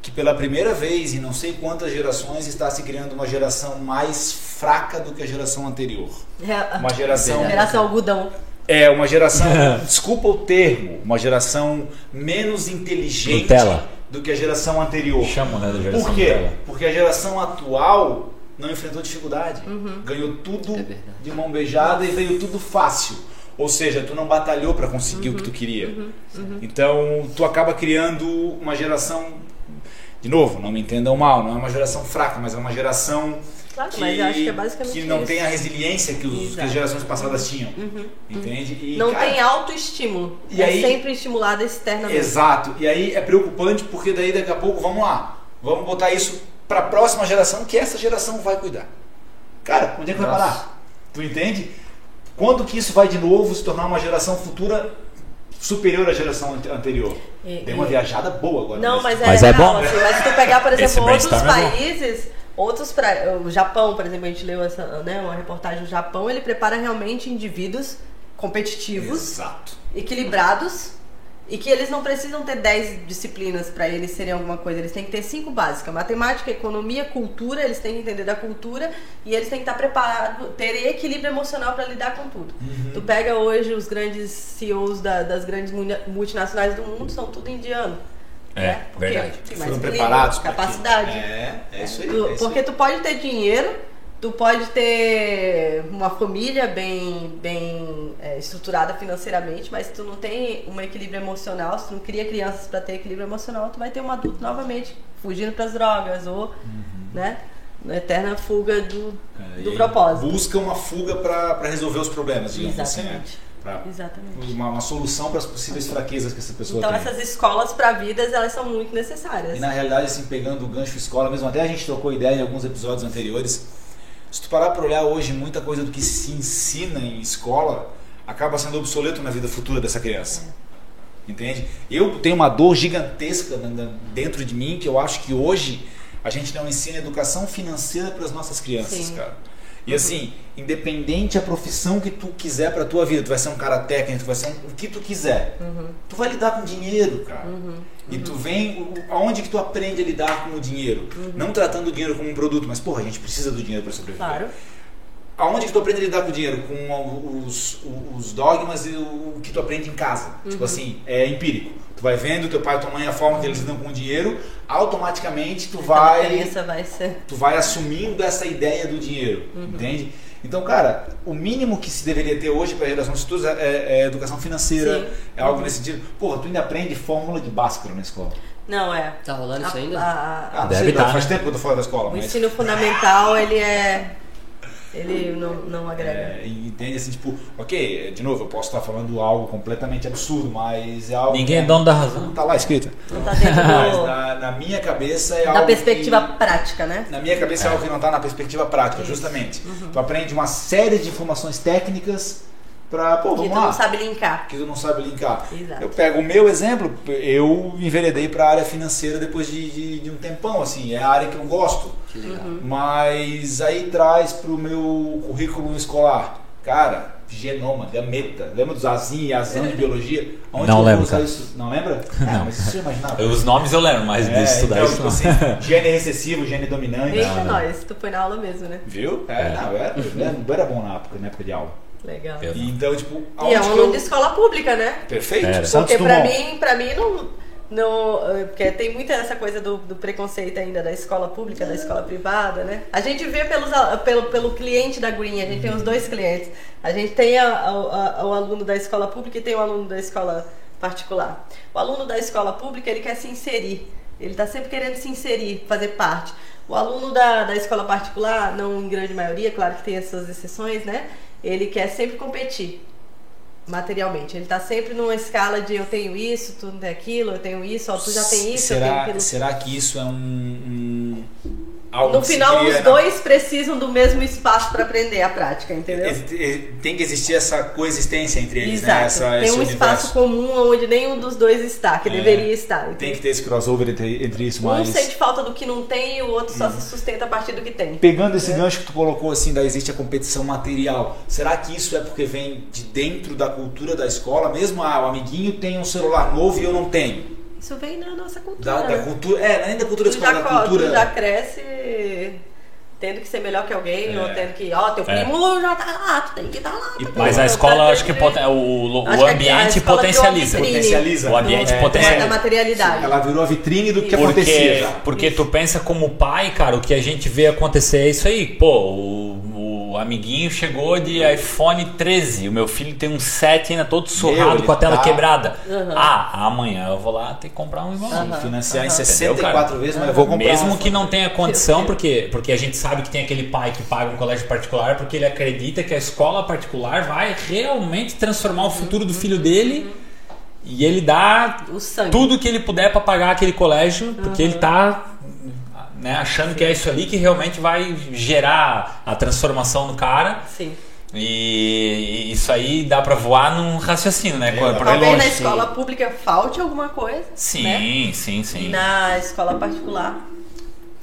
que pela primeira vez em não sei quantas gerações está se criando uma geração mais fraca do que a geração anterior. É, Uma geração Geração algodão. é uma geração, desculpa o termo, uma geração menos inteligente Nutella. do que a geração anterior. Chamam, né, da geração Por quê? Nutella. Porque a geração atual não enfrentou dificuldade. Uhum. Ganhou tudo É de mão beijada e veio tudo fácil. Ou seja, tu não batalhou para conseguir o que tu queria. Uhum. Então, tu acaba criando uma geração de novo, não me entendam mal, não é uma geração fraca, mas é uma geração Claro, que, mas eu acho que é basicamente que não isso. tem a resiliência que, os- que as. Uhum. gerações passadas tinham. Entende? E, não cara, tem autoestímulo. E é aí- sempre estimulada externamente. Exato. E aí é preocupante porque daí daqui a pouco, vamos lá, vamos botar isso para a próxima geração que essa geração vai cuidar. Cara, onde é que vai Nossa. parar? Tu entende? Quando que isso vai de novo se tornar uma geração futura superior à geração ante- anterior? E- Tem uma e- viajada boa agora. Não, nesse- mas é Mas é real, bom. assim, mas se tu pegar, por Esse exemplo, outros é bom. países, outros pra, o Japão, por exemplo, a gente leu essa, né, uma reportagem do Japão, ele prepara realmente indivíduos competitivos, Exato. equilibrados e que eles não precisam ter 10 disciplinas para eles serem alguma coisa, eles têm que ter cinco básicas: matemática, economia, cultura, eles têm que entender da cultura e eles têm que estar preparados, ter equilíbrio emocional para lidar com tudo. Uhum. Tu pega hoje os grandes CEOs da- das grandes multinacionais do mundo, são tudo indiano. É, né? Porque verdade. tem mais Foram preparados capacidade. É, é isso aí. Tu- é isso porque aí. tu pode ter dinheiro, tu pode ter uma família bem, bem é, estruturada financeiramente, mas se tu não tem um equilíbrio emocional, se tu não cria crianças para ter equilíbrio emocional, tu vai ter um adulto novamente fugindo para as drogas ou, Uhum. né, na eterna fuga do, É, do propósito. Busca uma fuga para resolver os problemas, digamos assim. né? Exatamente. Pra- Exatamente. uma, uma solução para as possíveis fraquezas que essa pessoa Então tem. essas escolas para vidas, elas são muito necessárias. E na realidade, assim, pegando o gancho escola mesmo, até a gente trocou ideia em alguns episódios anteriores. Se tu parar para olhar hoje, muita coisa do que se ensina em escola acaba sendo obsoleto na vida futura dessa criança. Entende? Eu tenho uma dor gigantesca dentro de mim que eu acho que hoje a gente não ensina educação financeira para as nossas crianças, Sim. cara. E assim, independente a profissão que tu quiser para tua vida, tu vai ser um cara técnico, tu vai ser um, o que tu quiser. Uhum. Tu vai lidar com dinheiro, cara. E tu vem, aonde que tu aprende a lidar com o dinheiro? Não tratando o dinheiro como um produto, mas porra, a gente precisa do dinheiro para sobreviver. Claro. Aonde que tu aprende a lidar com o dinheiro? Com os, os dogmas e o que tu aprende em casa. Uhum. Tipo assim, é empírico. Tu vai vendo teu pai e tua mãe a forma que eles lidam com o dinheiro, automaticamente tu Então, vai vai ser. tu vai assumindo essa ideia do dinheiro, entende? Então, cara, o mínimo que se deveria ter hoje para a geração de estudos é, é- é educação financeira, Sim. é algo nesse sentido. Porra, tu ainda aprende fórmula de Bhaskara na escola. Não, é. Tá rolando isso A- ainda? a- Ah, não Deve sei, tá, faz né? tempo que eu tô fora da escola, O mas ensino fundamental, ele é. Ele não, não agrega. É, entende assim, tipo, ok, de novo, eu posso estar falando algo completamente absurdo, mas é algo. Ninguém é que dono da razão. Não tá lá escrito. Não tá dentro Mas do, na, na minha cabeça é da algo. perspectiva que- prática, né? na minha cabeça é, algo que não está na perspectiva prática, justamente. Tu aprende uma série de informações técnicas pra, pô, Que vamos tu lá. não sabe linkar. Que tu não sabe linkar. Exato. Eu pego o meu exemplo, eu enveredei para a área financeira depois de, de, de um tempão, assim, é a área que eu gosto. Que legal. Uhum. Mas aí traz pro meu currículo escolar, cara, genoma, gameta, lembra dos Azin e Azan de biologia? Onde Não eu lembro, usar cara. isso? Não lembra? Ah, mas isso você imaginava. Os nomes eu lembro, mas de É, estudar então, isso tipo não. assim, gene recessivo, gene dominante. Eita, nós, tu foi na aula mesmo, né? Viu? É, não, eu era, eu era- eu era bom na época, na época de aula. Legal. Eu- E então, tipo, E é um aluno eu... de escola pública, né? Perfeito, Era. Santos Porque pra mim, pra mim não, não. eh, Porque tem muita essa coisa do, do preconceito ainda da escola pública, da escola privada, né? A gente vê pelos, pelo, pelo cliente da Green, a gente tem os dois clientes. A gente tem a- a- a- o aluno da escola pública e tem o aluno da escola particular. O aluno da escola pública, ele quer se inserir. Ele está sempre querendo se inserir, fazer parte. O aluno da, da escola particular, não em grande maioria, claro que tem as suas exceções, né? Ele quer sempre competir materialmente. Ele está sempre numa escala de eu tenho isso, tu não tem aquilo, eu tenho isso, ó, tu já tem isso, eu tenho será, aquilo. será que isso é um... um algo No final, os na- dois precisam do mesmo espaço para aprender a prática, entendeu? Tem que existir essa coexistência entre eles, né? Exato. Essa, tem esse um universo. espaço comum onde nenhum dos dois está, que É. deveria estar. Tem entendeu? que ter esse crossover entre, entre isso, Um mas... sente falta do que não tem e o outro só se sustenta a partir do que tem. Pegando esse É. gancho que tu colocou assim, da existe a competição material, será que isso é porque vem de dentro da cultura da escola? Mesmo ah, o amiguinho tem um celular novo e eu não tenho. Isso vem da nossa cultura. Da, da né? cultura, é, nem da cultura da Tu escola, já, da co- tu cultura. já cresce tendo que ser melhor que alguém, É. ou tendo que, ó, teu É. primo já tá lá, tu tem que estar lá. E- tu Mas a que escola, tá acho que poten- o, o Acho que a ambiente potencializa. Potencializa. O ambiente do- potencializa. Da materialidade. Ela virou a vitrine do que Porque- acontecia Porque, já. porque tu pensa como pai, cara, o que a gente vê acontecer é isso aí. Pô, o, o amiguinho chegou de iPhone 13, o meu filho tem um 7 ainda todo surrado ele com a tela tá- quebrada. Uhum. Ah, amanhã eu vou lá ter que comprar um igual. Aham. Financiar em Aham. 64 vezes, mas eu vou comprar. Mesmo um que não tenha condição, porque, porque a gente sabe que tem aquele pai que paga um colégio particular porque ele acredita que a escola particular vai realmente transformar o futuro do filho dele e ele dá tudo que ele puder para pagar aquele colégio, porque ele tá né, achando que é isso ali que realmente vai gerar a transformação no cara. Sim. E isso aí dá para voar num raciocínio, né? É, Talvez longe. na escola pública falte alguma coisa. Sim, né? sim, E sim. na escola particular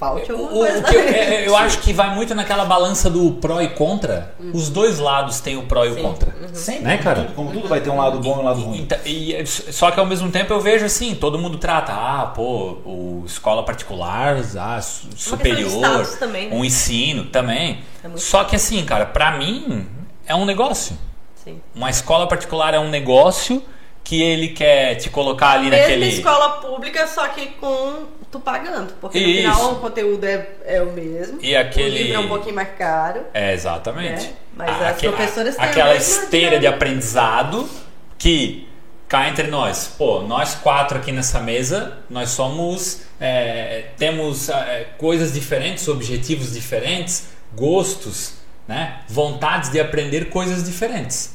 falte alguma O, coisa. o que eu, também. é, eu acho que vai muito naquela balança do pró e contra. Os dois lados têm o pró e o Sim. contra. Sempre, Né, cara? Como tudo, vai ter um lado bom e um lado ruim. Então, e- só que ao mesmo tempo eu vejo assim, todo mundo trata, ah, pô, o escola particular, ah, superior, também, né? um ensino também. É Só que assim, cara, pra mim é um negócio. Sim. Uma escola particular é um negócio que ele quer te colocar ali Mesma naquele escola pública, só que com tu pagando. Porque no Isso. final o conteúdo é, é o mesmo. E aquele- O livro é um pouquinho mais caro. É, exatamente. É, mas as professoras têm Aquela a esteira de aprendizado que cá entre nós, pô, nós quatro aqui nessa mesa, nós somos, é, temos é, coisas diferentes, objetivos diferentes, gostos, né? Vontades de aprender coisas diferentes.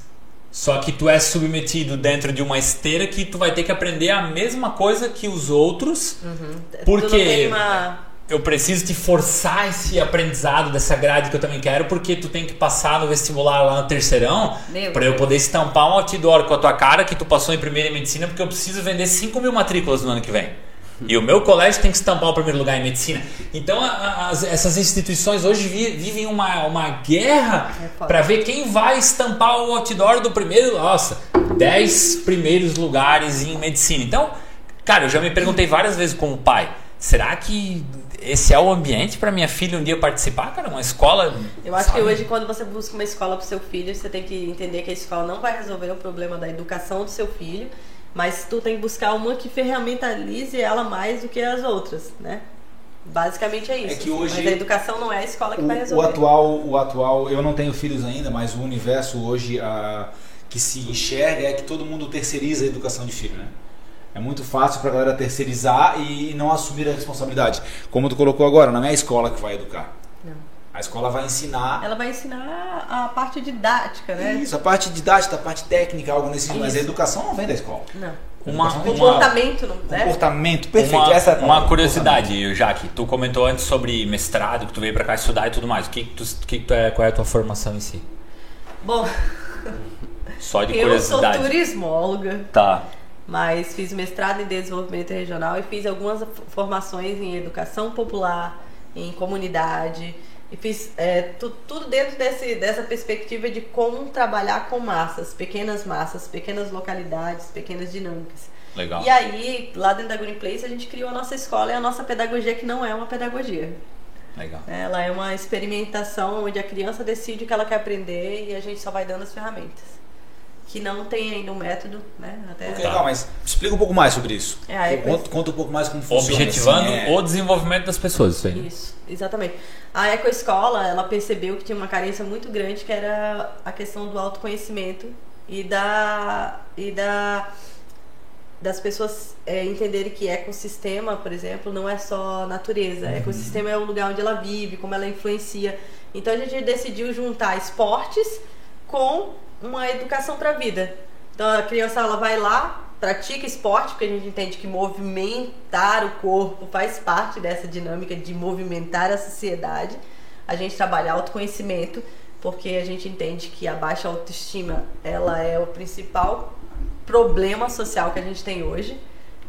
Só que tu é submetido dentro de uma esteira que tu vai ter que aprender a mesma coisa que os outros. Tu Porque uma... eu preciso te forçar esse aprendizado dessa grade que eu também quero, porque tu tem que passar no vestibular lá no terceirão para eu poder estampar um outdoor com a tua cara que tu passou em primeira em medicina, porque eu preciso vender 5 mil matrículas no ano que vem. E o meu colégio tem que estampar o primeiro lugar em medicina. Então, a- a- as- essas instituições hoje vi- vivem uma, uma guerra É para ver quem vai estampar o outdoor do primeiro. Nossa, 10 primeiros lugares em medicina. Então, cara, eu já me perguntei várias vezes como pai: será que esse é o ambiente para minha filha um dia participar, cara? Uma escola. Eu acho sabe? que hoje, quando você busca uma escola para seu filho, você tem que entender que a escola não vai resolver o problema da educação do seu filho, mas tu tem que buscar uma que ferramentalize ela mais do que as outras, né? Basicamente é isso. É que hoje- Mas a educação não é a escola que vai O, o resolver. atual, o atual, eu não tenho filhos ainda, mas o universo hoje a, que se enxerga é que todo mundo terceiriza a educação de filho, né? É muito fácil pra galera terceirizar e não assumir a responsabilidade. Como tu colocou agora, não é a escola que vai educar. A escola vai ensinar Ela vai ensinar a parte didática, né? isso, a parte didática, a parte técnica, algo nesse mas a educação não vem da escola. Não. Uma, uma, Comportamento, não, né? Comportamento, perfeito. uma, Essa é a uma curiosidade, Jaque. Tu comentou antes sobre mestrado, que tu veio pra cá estudar e tudo mais. O que, que tu, que que tu é, qual é a tua formação em si? Bom, Só de eu sou curiosidade. turismóloga, Tá. mas fiz mestrado em desenvolvimento regional e fiz algumas formações em educação popular, em comunidade. E fiz é, tu- tudo dentro desse, dessa perspectiva de como trabalhar com massas, pequenas massas, pequenas localidades, pequenas dinâmicas. Legal. E aí, lá dentro da Green Place, a gente criou a nossa escola e a nossa pedagogia, que não é uma pedagogia. Legal. Ela é uma experimentação onde a criança decide o que ela quer aprender e a gente só vai dando as ferramentas. Que não tem ainda um método, né? Até Ok, legal, mas explica um pouco mais sobre isso. É, aí conta, conta um pouco mais como funciona. Objetivando assim, é. o desenvolvimento das pessoas, isso aí. Isso, exatamente. A Ecoescola, ela percebeu que tinha uma carência muito grande, que era a questão do autoconhecimento e da e da das pessoas é, entenderem que ecossistema, por exemplo, não é só natureza. Ecossistema é o lugar onde ela vive, como ela influencia. Então a gente decidiu juntar esportes com uma educação para a vida. Então a criança ela vai lá, pratica esporte, porque a gente entende que movimentar o corpo faz parte dessa dinâmica de movimentar a sociedade. A gente trabalha autoconhecimento, porque a gente entende que a baixa autoestima ela é o principal problema social que a gente tem hoje,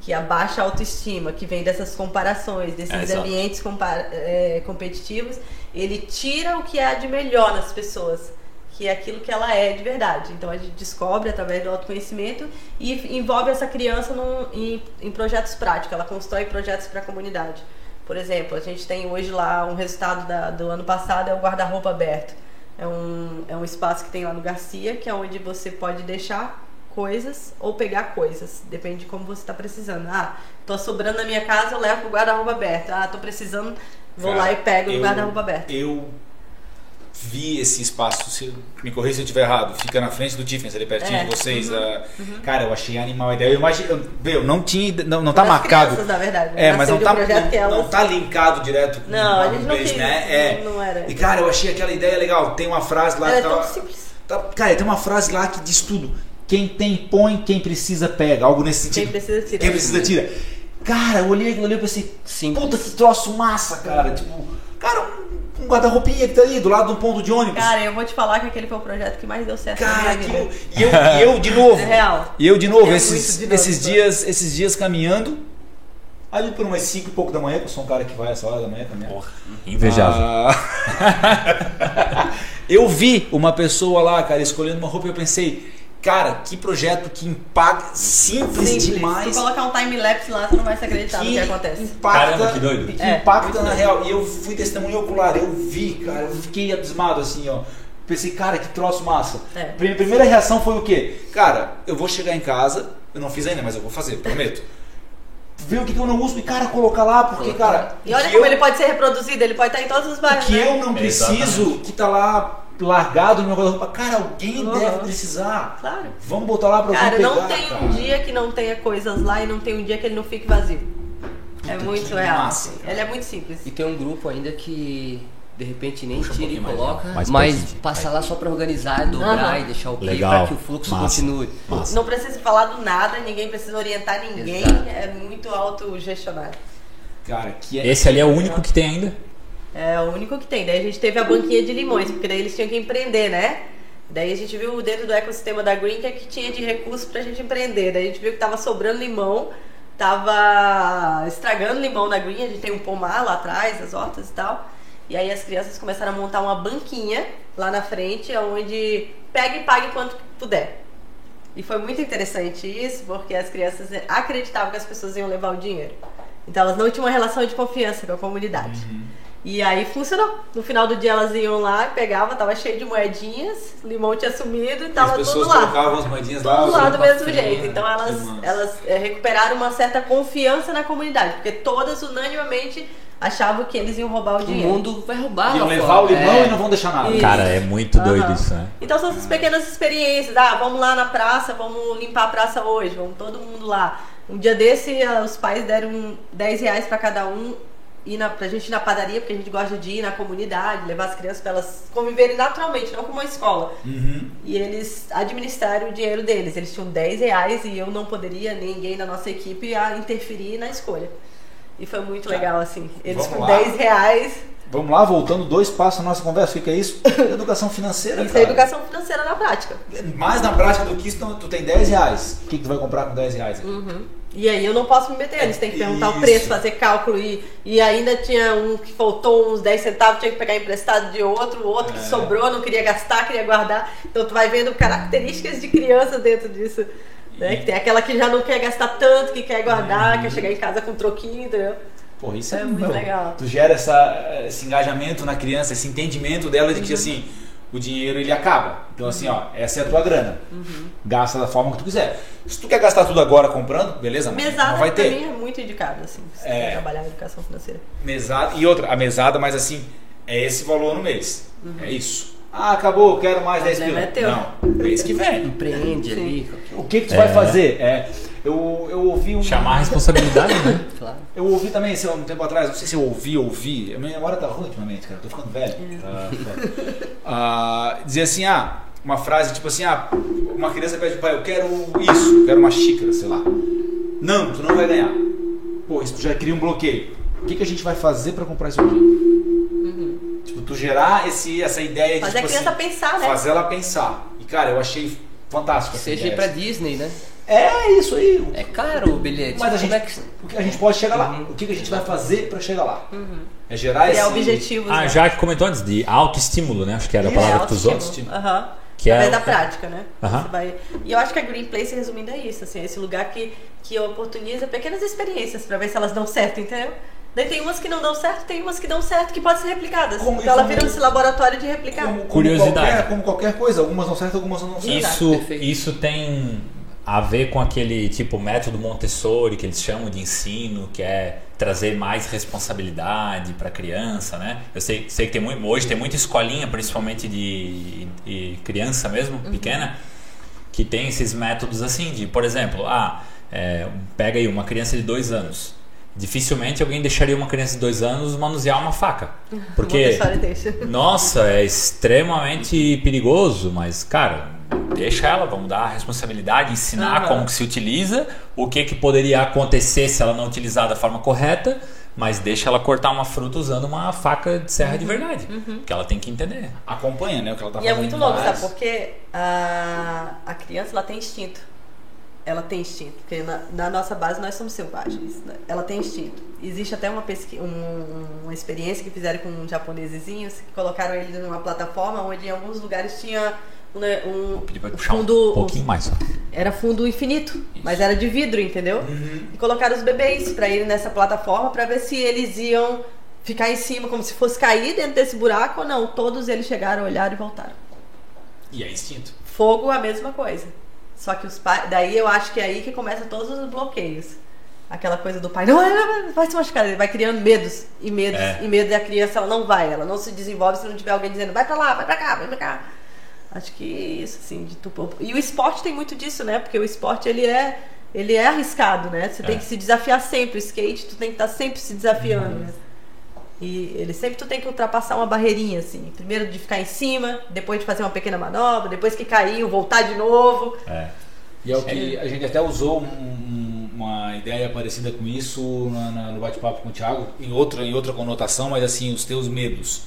que a baixa autoestima, que vem dessas comparações, desses É, ambientes compa- é, competitivos, ele tira o que há de melhor nas pessoas, que é aquilo que ela é de verdade. Então a gente descobre através do autoconhecimento e envolve essa criança num- em, em projetos práticos, ela constrói projetos para a comunidade. Por exemplo, a gente tem hoje lá um resultado da- do ano passado, é o guarda-roupa aberto. É um, é um espaço que tem lá no Garcia, que é onde você pode deixar coisas ou pegar coisas. Depende de como você está precisando. Ah, tô sobrando na minha casa, eu levo pro guarda-roupa aberto. Ah, tô precisando, vou Cara, lá e pego eu- guarda-roupa aberto. Eu vi esse espaço, se, me corrija se eu estiver errado, fica na frente do Tiffany, ali pertinho É, de vocês. ah, Cara, eu achei animal a ideia. Eu imagino, eu, meu, não tinha, não, não tá marcado. crianças, na verdade. É, mas não um tá, que não, não tá linkado direto com Não, a gente não quis, né? É. não era. E cara, eu achei aquela ideia legal. Tem uma frase lá Ela é que tão tava- simples. tá- cara, tem uma frase lá que diz tudo. Quem tem, põe, quem precisa, pega. Algo nesse Quem sentido. precisa, tira. Quem precisa, tira. Cara, eu olhei aquilo ali e pensei, Simples. puta que troço massa, cara. Tipo, cara, um, um guarda-roupinha que tá ali do lado de um ponto de ônibus. Cara, eu vou te falar que aquele foi o projeto que mais deu certo na Cara, vida. E eu, e eu de novo. É real. E eu de novo, É esses, muito dinâmico. esses, dias, esses dias caminhando. Ali por umas 5 e pouco da manhã, que eu sou um cara que vai essa hora da manhã caminhar. Porra, invejável. Ah, eu vi uma pessoa lá, cara, escolhendo uma roupa e eu pensei, cara, que projeto que impacta simples, Simples. Se demais. tu colocar um time-lapse lá, tu não vai se acreditar no que acontece. impacta, Caramba, que doido. que É, impacta na doido. real. E eu fui testemunho ocular, eu vi, cara, eu fiquei abismado assim, ó. Pensei, cara, que troço massa. É. Prime- Primeira reação foi o quê? Cara, eu vou chegar em casa, eu não fiz ainda, mas eu vou fazer, prometo. Ver o que, que eu não uso e, cara, colocar lá, porque, cara. E olha como eu- ele pode ser reproduzido, ele pode estar em todos os bairros. que né? eu não preciso, Exatamente. que tá lá largado no meu guarda-roupa. Cara, alguém Uhum. deve precisar. Claro. Vamos botar lá pra Cara, alguém não pegar, tem cara. um dia que não tenha coisas lá e não tem um dia que ele não fique vazio. É Puta, muito que real. massa, cara. Ele é muito simples. E tem um grupo ainda que de repente nem Puxa um tira e pouquinho mais, coloca, né? Mais mas pertinho. passa lá só pra organizar, dobrar Aham. e deixar o Legal. para que o fluxo Massa. continue. Massa. Não precisa falar do nada, ninguém precisa orientar ninguém. Exato. É muito autogestionário. Cara, que é. Esse ali é o único que tem ainda? É o único que tem. Daí a gente teve a banquinha de limões, porque daí eles tinham que empreender, né? Daí a gente viu dentro do ecossistema da Green que é que tinha de recurso pra gente empreender. Daí a gente viu que tava sobrando limão, tava estragando limão na Green, a gente tem um pomar lá atrás, as hortas e tal. E aí as crianças começaram a montar uma banquinha lá na frente, onde pega e pague quanto puder. E foi muito interessante isso, porque as crianças acreditavam que as pessoas iam levar o dinheiro. Então elas não tinham uma relação de confiança com a comunidade. E aí funcionou. No final do dia elas iam lá, pegavam, tava cheio de moedinhas, o limão tinha sumido e As tava pessoas tudo lá. colocavam as moedinhas lá. Tudo lá do mesmo frente. jeito. Então elas, elas é, recuperaram uma certa confiança na comunidade, porque todas unanimemente achavam que eles iam roubar o O dinheiro. mundo vai roubar Iam levar fora. o limão É. e não vão deixar nada. Isso. Cara, é muito doido Aham. isso, né? Então são essas pequenas experiências. Ah, vamos lá na praça, vamos limpar a praça hoje, vamos todo mundo lá. Um dia desse, ah, os pais deram 10 reais para cada um ir na, pra gente ir na padaria, porque a gente gosta de ir na comunidade, levar as crianças para elas conviverem naturalmente, não como uma escola. Uhum. E eles administraram o dinheiro deles. Eles tinham 10 reais e eu não poderia, ninguém da nossa equipe, a interferir na escolha. E foi muito Tá. legal, assim. Eles Vamos com lá. 10 reais. Vamos lá, voltando dois passos na nossa conversa, fica isso. Educação financeira, Isso é cara. educação financeira na prática. Mais na prática do que isso, tu tem 10 reais. O que, que tu vai comprar com 10 reais aqui? Uhum. E aí eu não posso me meter, eles têm que perguntar Isso. o preço, fazer cálculo e, e ainda tinha um que faltou uns 10 centavos, tinha que pegar emprestado de outro, o outro É. que sobrou, não queria gastar, queria guardar. Então tu vai vendo características de criança dentro disso. Né? Que tem aquela que já não quer gastar tanto, que quer guardar, Uhum. quer chegar em casa com um troquinho, entendeu? Pô, isso é, É muito legal. Tu gera essa, esse engajamento na criança, esse entendimento dela de Uhum. que assim, o dinheiro ele acaba. Então assim, ó, essa é a tua grana. Uhum. Gasta da forma que tu quiser. Se tu quer gastar tudo agora comprando, beleza, Mesada não vai ter. mim é muito indicado, assim, se É. quer trabalhar em educação financeira. Mesada. E outra, a mesada, mas assim, é esse valor no mês. É isso. Ah, acabou, quero mais O 10 problema pila. é teu. Não, mês que vem. Empreende ali. O que, que tu vai fazer? É, eu, eu ouvi um. Chamar a responsabilidade, né? Claro. Eu ouvi também, sei lá, um tempo atrás, não sei se eu ouvi, ouvi, a minha memória tá ruim ultimamente, cara, tô ficando velho. Tá foda. Ah, dizia assim, ah, uma frase tipo assim, ah, uma criança pede pai, eu quero isso, eu quero uma xícara, sei lá. Não, tu não vai ganhar. Pô, isso tu já cria um bloqueio. O que, que a gente vai fazer pra comprar isso aqui? Tipo, tu gerar esse, essa ideia de Fazer a tipo criança assim, pensar, né? fazer ela pensar. E cara, eu achei fantástico essa Seja ir pra Disney, né? É isso aí. É caro o bilhete. Mas a gente, é que... o que a gente pode chegar lá. Uhum. O que, que a gente vai fazer pra chegar lá? É gerar Criar esse objetivos. Ah, né? já que comentou antes de autoestímulo, né? Acho que era a Isso, palavra que tu usou. autoestímulo. Aham. Que é o- da prática, né? Aham. Você vai... E eu acho que a Green Place, resumindo, é isso. Assim, é esse lugar que, que oportuniza pequenas experiências pra ver se elas dão certo, entendeu? Daí tem umas que não dão certo, tem umas que dão certo que podem ser replicadas. Como- então ela vira esse laboratório de replicar. Como, como Curiosidade. Qualquer, como qualquer coisa, algumas dão certo, algumas não dão certo. Isso, perfeito. isso tem a ver com aquele tipo método Montessori que eles chamam de ensino, que é trazer mais responsabilidade para a criança, né? Eu sei, sei que tem muito, hoje tem muita escolinha, principalmente de, de criança mesmo, pequena, que tem esses métodos assim de, por exemplo, ah, é, pega aí uma criança de dois anos. Dificilmente alguém deixaria uma criança de dois anos manusear uma faca, porque nossa, é extremamente perigoso, mas cara, deixa ela, vamos dar a responsabilidade, ensinar Aham. como que se utiliza, o que que poderia acontecer se ela não utilizar da forma correta, mas deixa ela cortar uma fruta usando uma faca de serra de verdade, que ela tem que entender. Acompanha, né? O que ela tá E é fazendo muito louco, mais. sabe? Porque a, a criança ela tem instinto. Ela tem instinto. Porque na, na nossa base nós somos selvagens. né? Ela tem instinto. Existe até uma, pesqui, um- uma experiência que fizeram com japonesezinhos, que colocaram eles numa plataforma onde em alguns lugares tinha um, né, um puxar fundo. um pouquinho mais. Era fundo infinito, mas era de vidro, entendeu? E colocaram os bebês pra ir nessa plataforma pra ver se eles iam ficar em cima, como se fosse cair dentro desse buraco ou não. Todos eles chegaram, olharam e voltaram. E é instinto. Fogo, a mesma coisa. Só que os pais. Daí eu acho que é aí que começa todos os bloqueios. Aquela coisa do pai, não, vai se machucar, ele vai criando medos e medos É. e medo da criança, ela não vai, ela não se desenvolve se não tiver alguém dizendo, vai pra lá, vai pra cá, vai pra cá. Acho que isso, assim, de tu... E o esporte tem muito disso, né? Porque o esporte, ele é, ele é arriscado, né? Você tem É. que se desafiar sempre. O skate, tu tem que estar sempre se desafiando, né? E ele sempre tu tem que ultrapassar uma barreirinha, assim. Primeiro de ficar em cima, depois de fazer uma pequena manobra, depois que caiu, voltar de novo. É. E é o que a gente até usou um- um- uma ideia parecida com isso no bate-papo com o Thiago, em outra, em outra conotação, mas assim, os teus medos.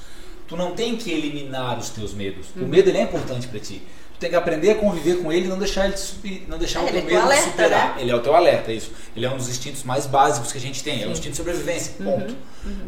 Tu não tem que eliminar os teus medos. Uhum. O medo ele é importante pra ti. Tu tem que aprender a conviver com ele e não deixar ele subir, não deixar É, o teu é teu medo te alerta, superar. né? Ele é o teu alerta, isso. Ele é um dos instintos mais básicos que a gente tem, é o instinto de sobrevivência, Uhum, ponto.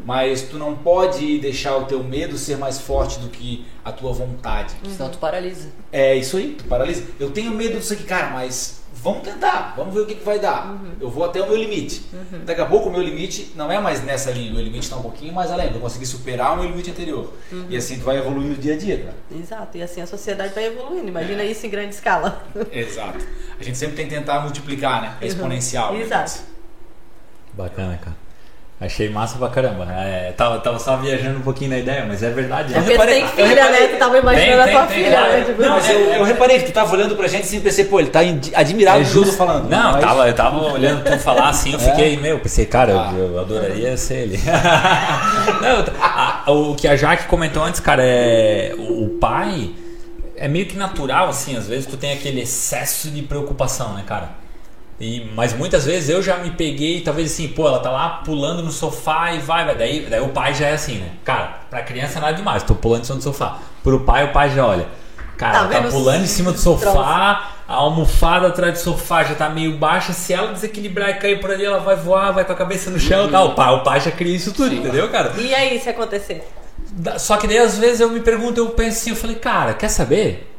Mas tu não pode deixar o teu medo ser mais forte do que a tua vontade. Senão tu paralisa. É isso aí, tu paralisa. Eu tenho medo disso aqui, cara, mas vamos tentar, vamos ver o que, que vai dar. Uhum. Eu vou até o meu limite. Daqui a pouco o meu limite não é mais nessa linha, o meu limite está um pouquinho mais além, eu consegui superar o meu limite anterior. Uhum. E assim tu vai evoluindo dia a dia, cara. Exato, e assim a sociedade vai evoluindo. Imagina isso em grande escala. Exato. A gente sempre tem que tentar multiplicar, né? É exponencial. né? Exato. Bacana, cara. Achei massa pra caramba. É, tava, tava só viajando um pouquinho na ideia, mas é verdade. É né? porque tu tem eu filha, reparei- né? Tu tava imaginando Tem, a tua tem, tem, filha, claro. né? Tipo, Não, mas eu, eu reparei que tu tava olhando pra gente e sempre pensei, pô, ele tá admirado do que eu tô falando. Não, mas- tava, eu tava olhando tu falar assim, eu fiquei, meu, pensei, cara, eu- Ah. eu, adoraria ser ele. Não, a- a- o que a Jaque comentou antes, cara, é o, o pai é meio que natural, assim, às vezes tu tem aquele excesso de preocupação, né, cara? E, mas muitas vezes eu já me peguei, talvez assim, pô, ela tá lá pulando no sofá e vai, vai. Daí, daí o pai já é assim, né? Cara, pra criança nada demais, tô pulando em cima do sofá. Pro pai, o pai já olha. Cara, Tá ela tá pulando em cima do sofá, a almofada atrás do sofá já tá meio baixa. Se ela desequilibrar e cair por ali, ela vai voar, vai com a cabeça no chão e tal. O pai, o pai já cria isso tudo, entendeu, cara? E aí, se acontecer? Só que daí às vezes eu me pergunto, eu penso assim, eu falei, cara, quer saber?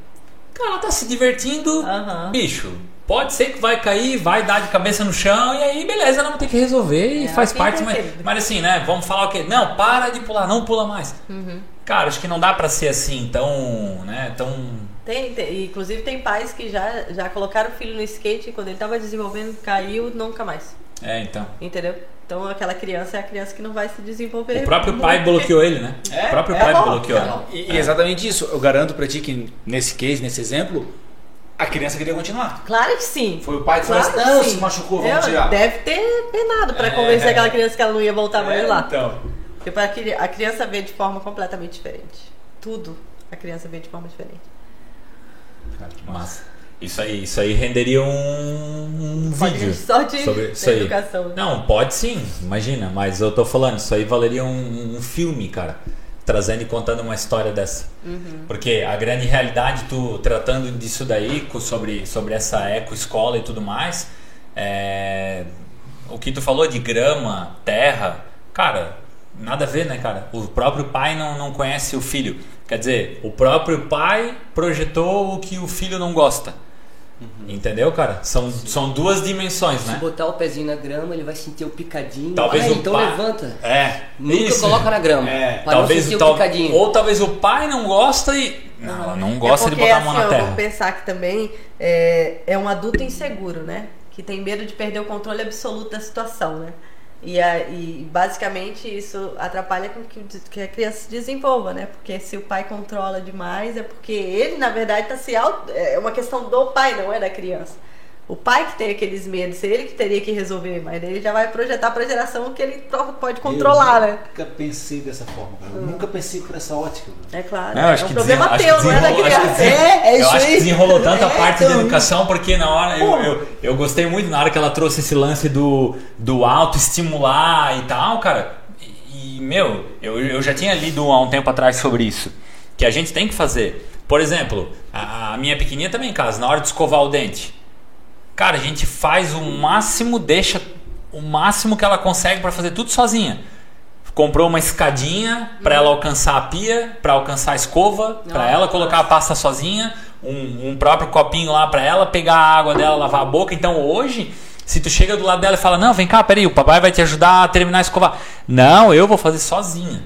Cara, ela tá se divertindo, bicho. Pode ser que vai cair, vai dar de cabeça no chão e aí beleza, ela vai ter que resolver e É, faz parte. tem Mas, mas assim, né? Vamos falar o quê? Não, para de pular, não pula mais. Uhum. Cara, acho que não dá pra ser assim tão, né? Tão Tem, tem- inclusive tem pais que já, já colocaram o filho no skate e quando ele tava desenvolvendo, caiu, nunca mais. é, então. Entendeu? Então aquela criança é a criança que não vai se desenvolver. O próprio pai muito. bloqueou ele, né? É, o próprio é pai bom, bloqueou. é. E, e exatamente isso. Eu garanto pra ti que nesse case, nesse exemplo, a criança queria continuar. Claro que sim. Foi o pai que Claro falou assim, não, sim. se machucou, vamos É, tirar. Deve ter penado pra É. convencer aquela criança que ela não ia voltar mais É, lá. Então. Porque cri- a criança vê de forma completamente diferente. Tudo a criança vê de forma diferente. Cara, que Massa. Isso aí, isso aí renderia um, um vídeo só de sobre isso aí. educação. né? Não, pode sim, imagina, mas eu tô falando, isso aí valeria um, um filme, cara. Trazendo e contando uma história dessa. Uhum. Porque a grande realidade, tu tratando disso daí, sobre, sobre essa eco-escola e tudo mais, é, o que tu falou de grama, terra, cara, nada a ver, né, cara? O próprio pai não, não conhece o filho. Quer dizer, o próprio pai projetou o que o filho não gosta. Entendeu, cara? São, são duas dimensões, Se né? botar o pezinho na grama, ele vai sentir o picadinho. Talvez ah, o então pai- levanta. É, Nunca isso. coloca na grama. É, talvez sentir o tal- picadinho. ou talvez o pai não gosta e não, ela não gosta é de porque, botar a mão assim, na terra. Vamos pensar que também é, é um adulto inseguro, né? Que tem medo de perder o controle absoluto da situação, né? E, e basicamente isso atrapalha com que, que a criança se desenvolva, né? Porque se o pai controla demais é porque ele, na verdade, está se auto... É uma questão do pai, não é da criança. O pai que tem aqueles medos, ele que teria que resolver, mas ele já vai projetar para a geração que ele pode controlar, eu né? Nunca pensei dessa forma, cara. Eu nunca pensei por essa ótica. cara. É claro. Não, acho é um que problema teu, acho que não é da acho que criança. É, é eu isso acho que aí. desenrolou tanta É, parte então- da educação porque na hora eu, eu, eu gostei muito na hora que ela trouxe esse lance do, do autoestimular e tal, cara. E, e, meu, eu, eu já tinha lido há um tempo atrás sobre isso. Que a gente tem que fazer. Por exemplo, a, a minha pequenininha também em casa, na hora de escovar o dente. Cara, a gente faz o máximo, deixa o máximo que ela consegue para fazer tudo sozinha. Comprou uma escadinha para ela alcançar a pia, para alcançar a escova, para ela colocar a pasta sozinha, um, um próprio copinho lá para ela pegar a água dela, lavar a boca. Então hoje, se tu chega do lado dela e fala: "Não, vem cá, peraí, o papai vai te ajudar a terminar a escovar". Não, eu vou fazer sozinha.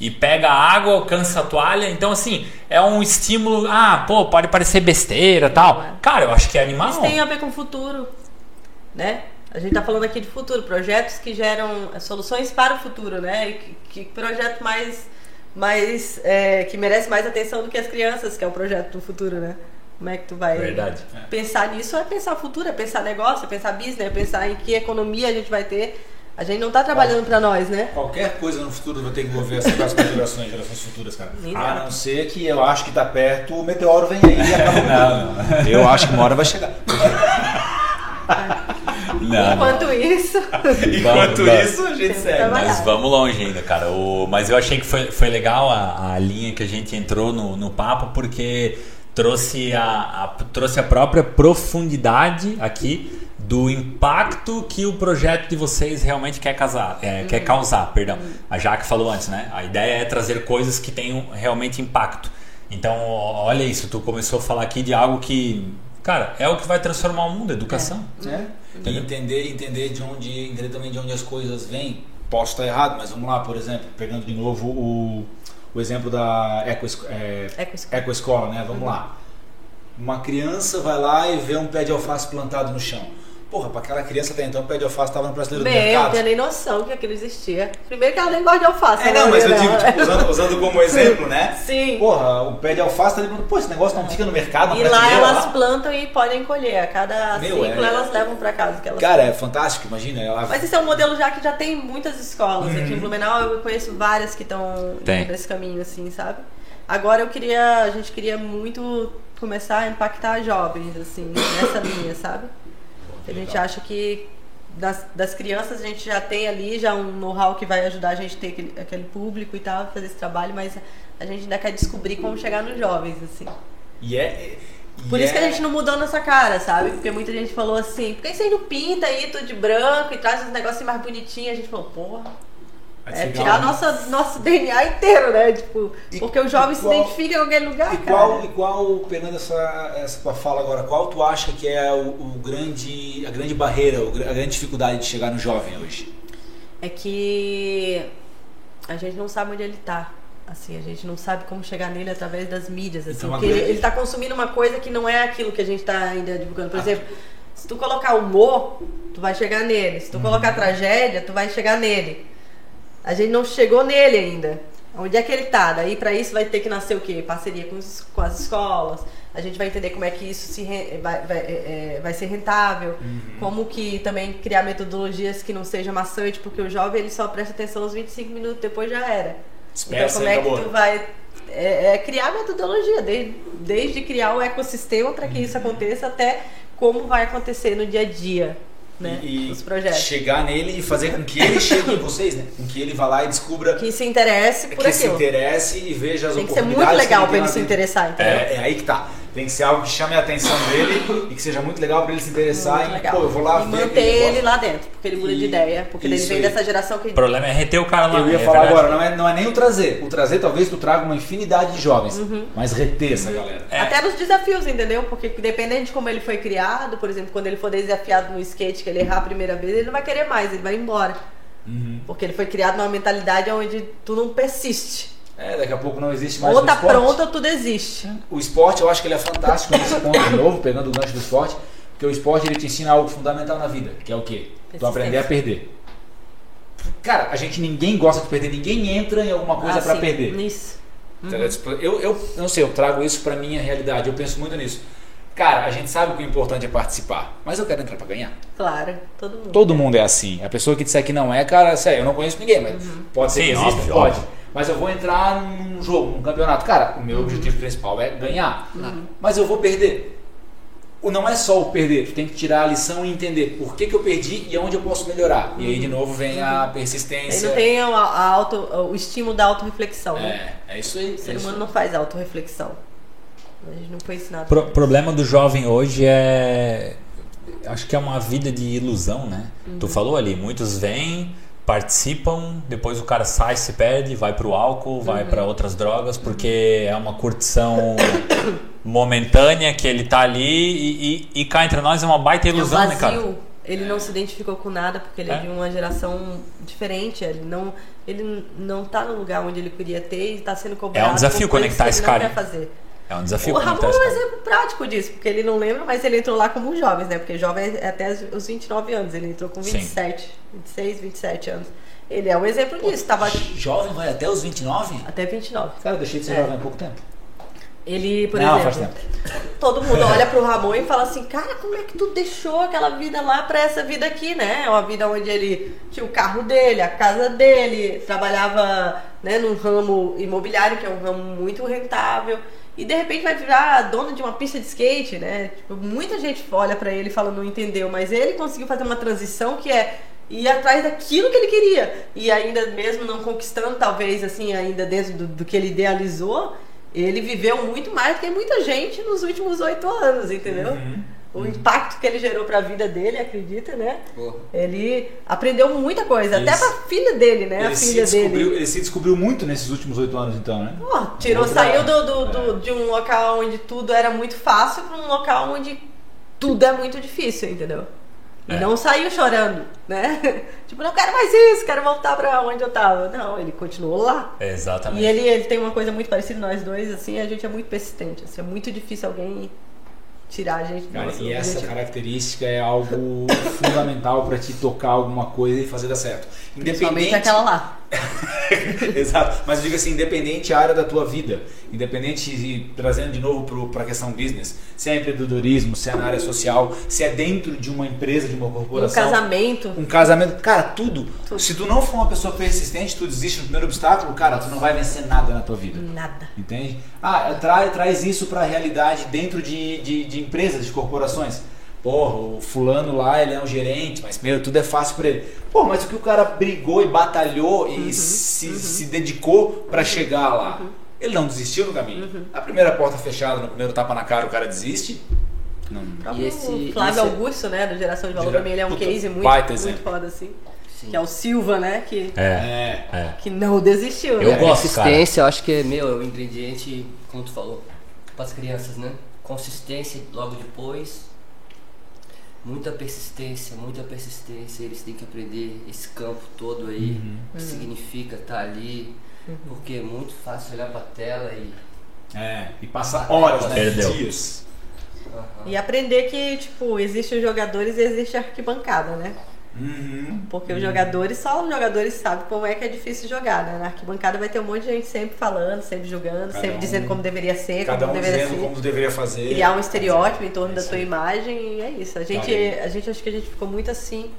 E pega água, alcança a toalha. Então, assim, é um estímulo. Ah, pô, pode parecer besteira tal. Cara, eu acho que é animal. Isso tem a ver com o futuro, né? A gente tá falando aqui de futuro, projetos que geram é, soluções para o futuro, né? Que, que projeto mais, mais é, que merece mais atenção do que as crianças, que é o projeto do futuro, né? Como é que tu vai Verdade. pensar nisso? É pensar futuro, é pensar negócio, é pensar business, é pensar em que economia a gente vai ter. A gente não tá trabalhando para nós, né? Qualquer coisa no futuro vai ter que envolver as próximas gerações, gerações futuras, cara. Exato. A não ser que eu acho que tá perto, o meteoro vem aí e acaba com tudo. Eu acho que uma hora vai chegar. Não, Enquanto isso, Enquanto isso, a gente trabalhar. Mas vamos longe ainda, cara. O, mas eu achei que foi, foi legal a, a linha que a gente entrou no, no papo, porque trouxe a, a- trouxe a própria profundidade aqui do impacto que o projeto de vocês realmente quer, casar, é, quer causar. Perdão. A Jaque falou antes, né? A ideia é trazer coisas que tenham realmente impacto. Então, olha isso, tu começou a falar aqui de algo que, cara, é o que vai transformar o mundo, a educação. né? E entender, entender de onde, entender também de onde as coisas vêm. Posso estar errado, mas vamos lá, por exemplo, pegando de novo o, o exemplo da eco, é, Ecoescola. ecoescola, né? Vamos lá. Uma criança vai lá e vê um pé de alface plantado no chão. Porra, pra aquela criança até então, o pé de alface tava no prateleiro do Meu, eu não mercado. tinha nem noção que aquilo existia. Primeiro que ela nem gosta de alface. É, não, mas eu digo, tipo, usando, usando como exemplo, né? Sim. Porra, o pé de alface tá ali, pô, esse negócio não fica no mercado, na E lá elas lá. plantam e podem colher. A cada Meu, ciclo é- elas levam pra casa. Que elas Cara, é fantástico, imagina. Ela... Mas esse é um modelo já que já tem muitas escolas. Aqui Uhum. em Blumenau eu conheço várias que estão nesse caminho, assim, sabe? Agora eu queria. A gente queria muito começar a impactar jovens, assim, nessa linha, sabe? A gente acha que das, das crianças a gente já tem ali já um know-how que vai ajudar a gente a ter aquele, aquele público e tal, fazer esse trabalho, mas a gente ainda quer descobrir como chegar nos jovens, assim. E é. Por isso que a é- gente não mudou nossa cara, sabe? Porque muita gente falou assim, por que você não pinta aí tudo de branco e traz uns negocinhos mais bonitinhos? A gente falou, porra, é tirar nossa, nosso DNA inteiro, né? Tipo, E- porque o jovem e se qual- identifica em alguém lugar, E cara. qual, e qual, pegando essa, essa tua fala agora, qual tu acha que é o, o grande, a grande barreira, a grande dificuldade de chegar no jovem hoje? É que a gente não sabe onde ele tá. Assim, a gente não sabe como chegar nele através das mídias, assim. Então, porque ele, grande- ele tá consumindo uma coisa que não é aquilo que a gente tá ainda divulgando. Por Ah. exemplo, se tu colocar humor, tu vai chegar nele. Se tu Uhum. colocar tragédia, tu vai chegar nele. A gente não chegou nele ainda. Onde é que ele tá? Daí pra isso vai ter que nascer o quê? Parceria com, os- com as escolas. A gente vai entender como é que isso se vai, vai, é, é, vai ser rentável. Uhum. Como que também criar metodologias que não seja maçante, porque o jovem ele só presta atenção uns 25 minutos, depois já era. Dispersa então como é que tu vai é, é criar metodologia, desde, desde criar o ecossistema para que isso aconteça até como vai acontecer no dia a dia, né? E, os projetos. chegar nele e fazer com que ele chegue em vocês, né? Com que ele vá lá e descubra Que se interesse por que se aquilo. interesse e veja as Tem que ser oportunidades. muito legal que para tem ele se interessar, entendeu? É, é aí que tá. Tem que ser algo que chame a atenção dele e que seja muito legal para ele se interessar Muito e, legal. pô, eu vou lá e ver manter ele negócio. lá dentro, porque ele muda de E- ideia, porque ele vem aí. dessa geração que O problema é reter o cara lá. Eu ia é falar verdade. agora, não é, não é nem o trazer. O trazer talvez tu traga uma infinidade de jovens, mas reter essa galera. É. Até nos desafios, entendeu? Porque dependendo de como ele foi criado, por exemplo, quando ele for desafiado no skate, que ele errar a primeira vez, ele não vai querer mais, ele vai embora. Uhum. Porque ele foi criado numa mentalidade onde tu não persiste. É, daqui a pouco não existe mais ou o tá esporte. pronto ou tu desiste. O esporte, eu acho que ele é fantástico nesse ponto de novo, pegando o gancho do esporte, porque o esporte ele te ensina algo fundamental na vida, que é o quê? Tu aprender a perder. Cara, a gente ninguém gosta de perder, ninguém entra em alguma coisa Ah, pra sim, perder. Nisso. Entendeu? Tipo, Eu, eu, não sei, eu trago isso pra minha realidade, eu penso muito nisso. Cara, a gente sabe que o importante é participar, mas eu quero entrar pra ganhar. Claro, todo mundo. Todo mundo é assim. A pessoa que disser que não é, cara, sério, eu não conheço ninguém, mas Uhum. pode ser Sim, que exista, óbvio, pode. óbvio. Mas eu vou entrar num jogo, num campeonato. Cara, o meu objetivo principal é ganhar. Mas eu vou perder. O não é só o perder, tu tem que tirar a lição e entender por que, que eu perdi e onde eu posso melhorar. E aí de novo vem a Aí persistência. não tem a, a auto, o estímulo da autorreflexão. né? É, é isso aí. O é ser isso humano não faz autorreflexão. A gente não foi ensinado. O pro- problema do jovem hoje é. Acho que é uma vida de ilusão, né? Tu falou ali, muitos vêm, participam, depois o cara sai, se perde, vai pro álcool, vai Uhum. pra outras drogas, porque é uma curtição momentânea que ele tá ali e, e, e cá entre nós é uma baita É ilusão, né, cara? vazio. Ele não se identificou com nada porque ele é, É. de uma geração diferente. Ele não, ele não tá no lugar onde ele queria ter e tá sendo cobrado. É um desafio conectar esse cara, Não hein? quer fazer. É um desafio o Ramon é um exemplo prático disso, porque ele não lembra, mas ele entrou lá como jovens, né? Porque jovem é até os 29 anos, ele entrou com Sim. 27, 26, 27 anos. Ele é um exemplo disso, tava Jovem vai até os 29? até 29. Cara, eu deixei de ser É. jovem há pouco tempo. Ele, por não, exemplo, faz tempo. todo mundo olha pro Ramon e fala assim, cara, como é que tu deixou aquela vida lá pra essa vida aqui, né? É uma vida onde ele tinha o carro dele, a casa dele, trabalhava né, num ramo imobiliário, que é um ramo muito rentável, e de repente vai virar dono de uma pista de skate, né? Tipo, muita gente olha pra ele e fala, não entendeu, mas ele conseguiu fazer uma transição que é ir atrás daquilo que ele queria. E ainda mesmo não conquistando, talvez, assim, ainda dentro do, do que ele idealizou, ele viveu muito mais do que muita gente nos últimos oito anos, entendeu? Uhum. O impacto que ele gerou pra vida dele, acredita, né? Porra. Ele aprendeu muita coisa, Ele até se- pra filha dele, né? Ele a se, filha descobriu, dele. ele se descobriu muito nesses últimos oito anos, então, né? Pô, tirou, Outra- saiu do, do- do- é. de um local onde tudo era muito fácil pra um local onde tudo é muito difícil, entendeu? E É. não saiu chorando, né? tipo, não quero mais isso, quero voltar pra onde eu tava. Não, ele continuou lá. Exatamente. E ele, ele tem uma coisa muito parecida, nós dois, assim, a gente é muito persistente. Assim, é muito difícil alguém tirar a gente Cara, e essa objetivo. característica é algo fundamental para te tocar alguma coisa e fazer dar certo. Principalmente aquela lá. Exato. Mas eu digo assim, independente a área da tua vida, independente, e trazendo de novo para a questão business, se é empreendedorismo, se é na área social, se é dentro de uma empresa, de uma Um corporação. casamento. Um casamento, cara, tudo. Tudo. Se tu não for uma pessoa persistente, tu desiste no primeiro obstáculo, cara, tu não vai vencer nada na tua vida. Nada. Entende? Ah, traz, traz isso para a realidade dentro de, de, de empresas, de corporações. Porra, o fulano lá, ele é um gerente, mas meu, tudo é fácil para ele. Pô, mas o que o cara brigou e batalhou e se, se dedicou para chegar lá? Ele não desistiu no caminho. A primeira porta fechada, no primeiro tapa na cara, o cara desiste. Não. O próprio E esse- Flávio esse- Augusto, né, do Geração de Valor, Gera- pra mim ele é um Puta, case muito, muito exemplo. foda, assim. Sim. Que é o Silva, né, que, É, É. é. que não desistiu, Eu né? gosto, cara. Consistência, eu acho que é meu, é o ingrediente, como tu falou, para as crianças, né? Consistência logo depois. Muita persistência, muita persistência. Eles têm que aprender esse campo todo aí, Uhum. o que significa estar ali. Porque é muito fácil olhar para a tela e. É. E passa horas, né? Perdeu. Dias. E aprender que, tipo, existe os jogadores e existe a arquibancada, né? Uhum. Porque os jogadores, só os jogadores sabem como é que é difícil jogar, né? Na arquibancada vai ter um monte de gente sempre falando, sempre julgando, Cada sempre um- dizendo como deveria ser, Cada como um deveria dizendo ser. como deveria fazer. Criar um estereótipo em torno É da aí. imagem e é isso. A gente, a gente acho que a gente ficou muito assim,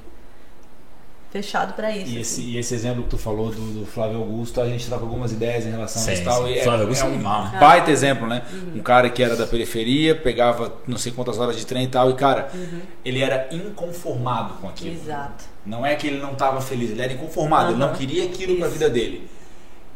fechado pra isso. E esse, assim. e esse exemplo que tu falou do, do Flávio Augusto, a gente troca algumas ideias em relação a Sim, isso e tal. sim. E é, Flávio Augusto é é um animal, né? baita exemplo, né? Uhum. Um cara que era da periferia, pegava não sei quantas horas de trem e tal, e cara, Uhum. ele era inconformado com aquilo. Exato. Não é que ele não estava feliz, ele era inconformado, ele não Aham. queria aquilo pra Isso. vida dele.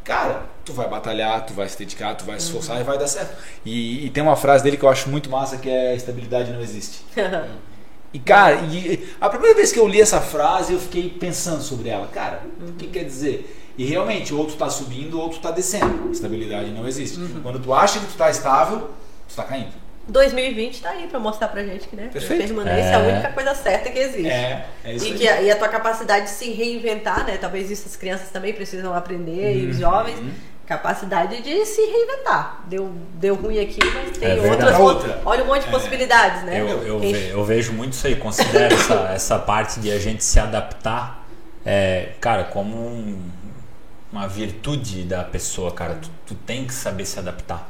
Cara, tu vai batalhar, tu vai se dedicar, tu vai se Uhum. esforçar e vai dar certo. E, e tem uma frase dele que eu acho muito massa que é estabilidade não existe. E cara, e a primeira vez que eu li essa frase, eu fiquei pensando sobre ela. Cara, o que quer dizer? E realmente, ou tu tá subindo ou tu tá descendo. Estabilidade não existe. Uhum. Quando tu acha que tu tá estável, tu tá caindo. 2020 tá aí pra mostrar pra gente que, né? Perfeito. A permanência é a É. única coisa certa que existe. É, é isso E, aí. que a, e a tua capacidade de se reinventar, né? Talvez isso as crianças também precisam aprender, e os Uhum. Capacidade de se reinventar. Deu, deu ruim aqui, mas tem É outras. Outra. Olha um monte de É. possibilidades, né? Eu, eu, ve- eu vejo muito isso aí, considero essa, essa parte de a gente se adaptar, é, cara, como um- uma virtude da pessoa, cara. Tu, tu tem que saber se adaptar.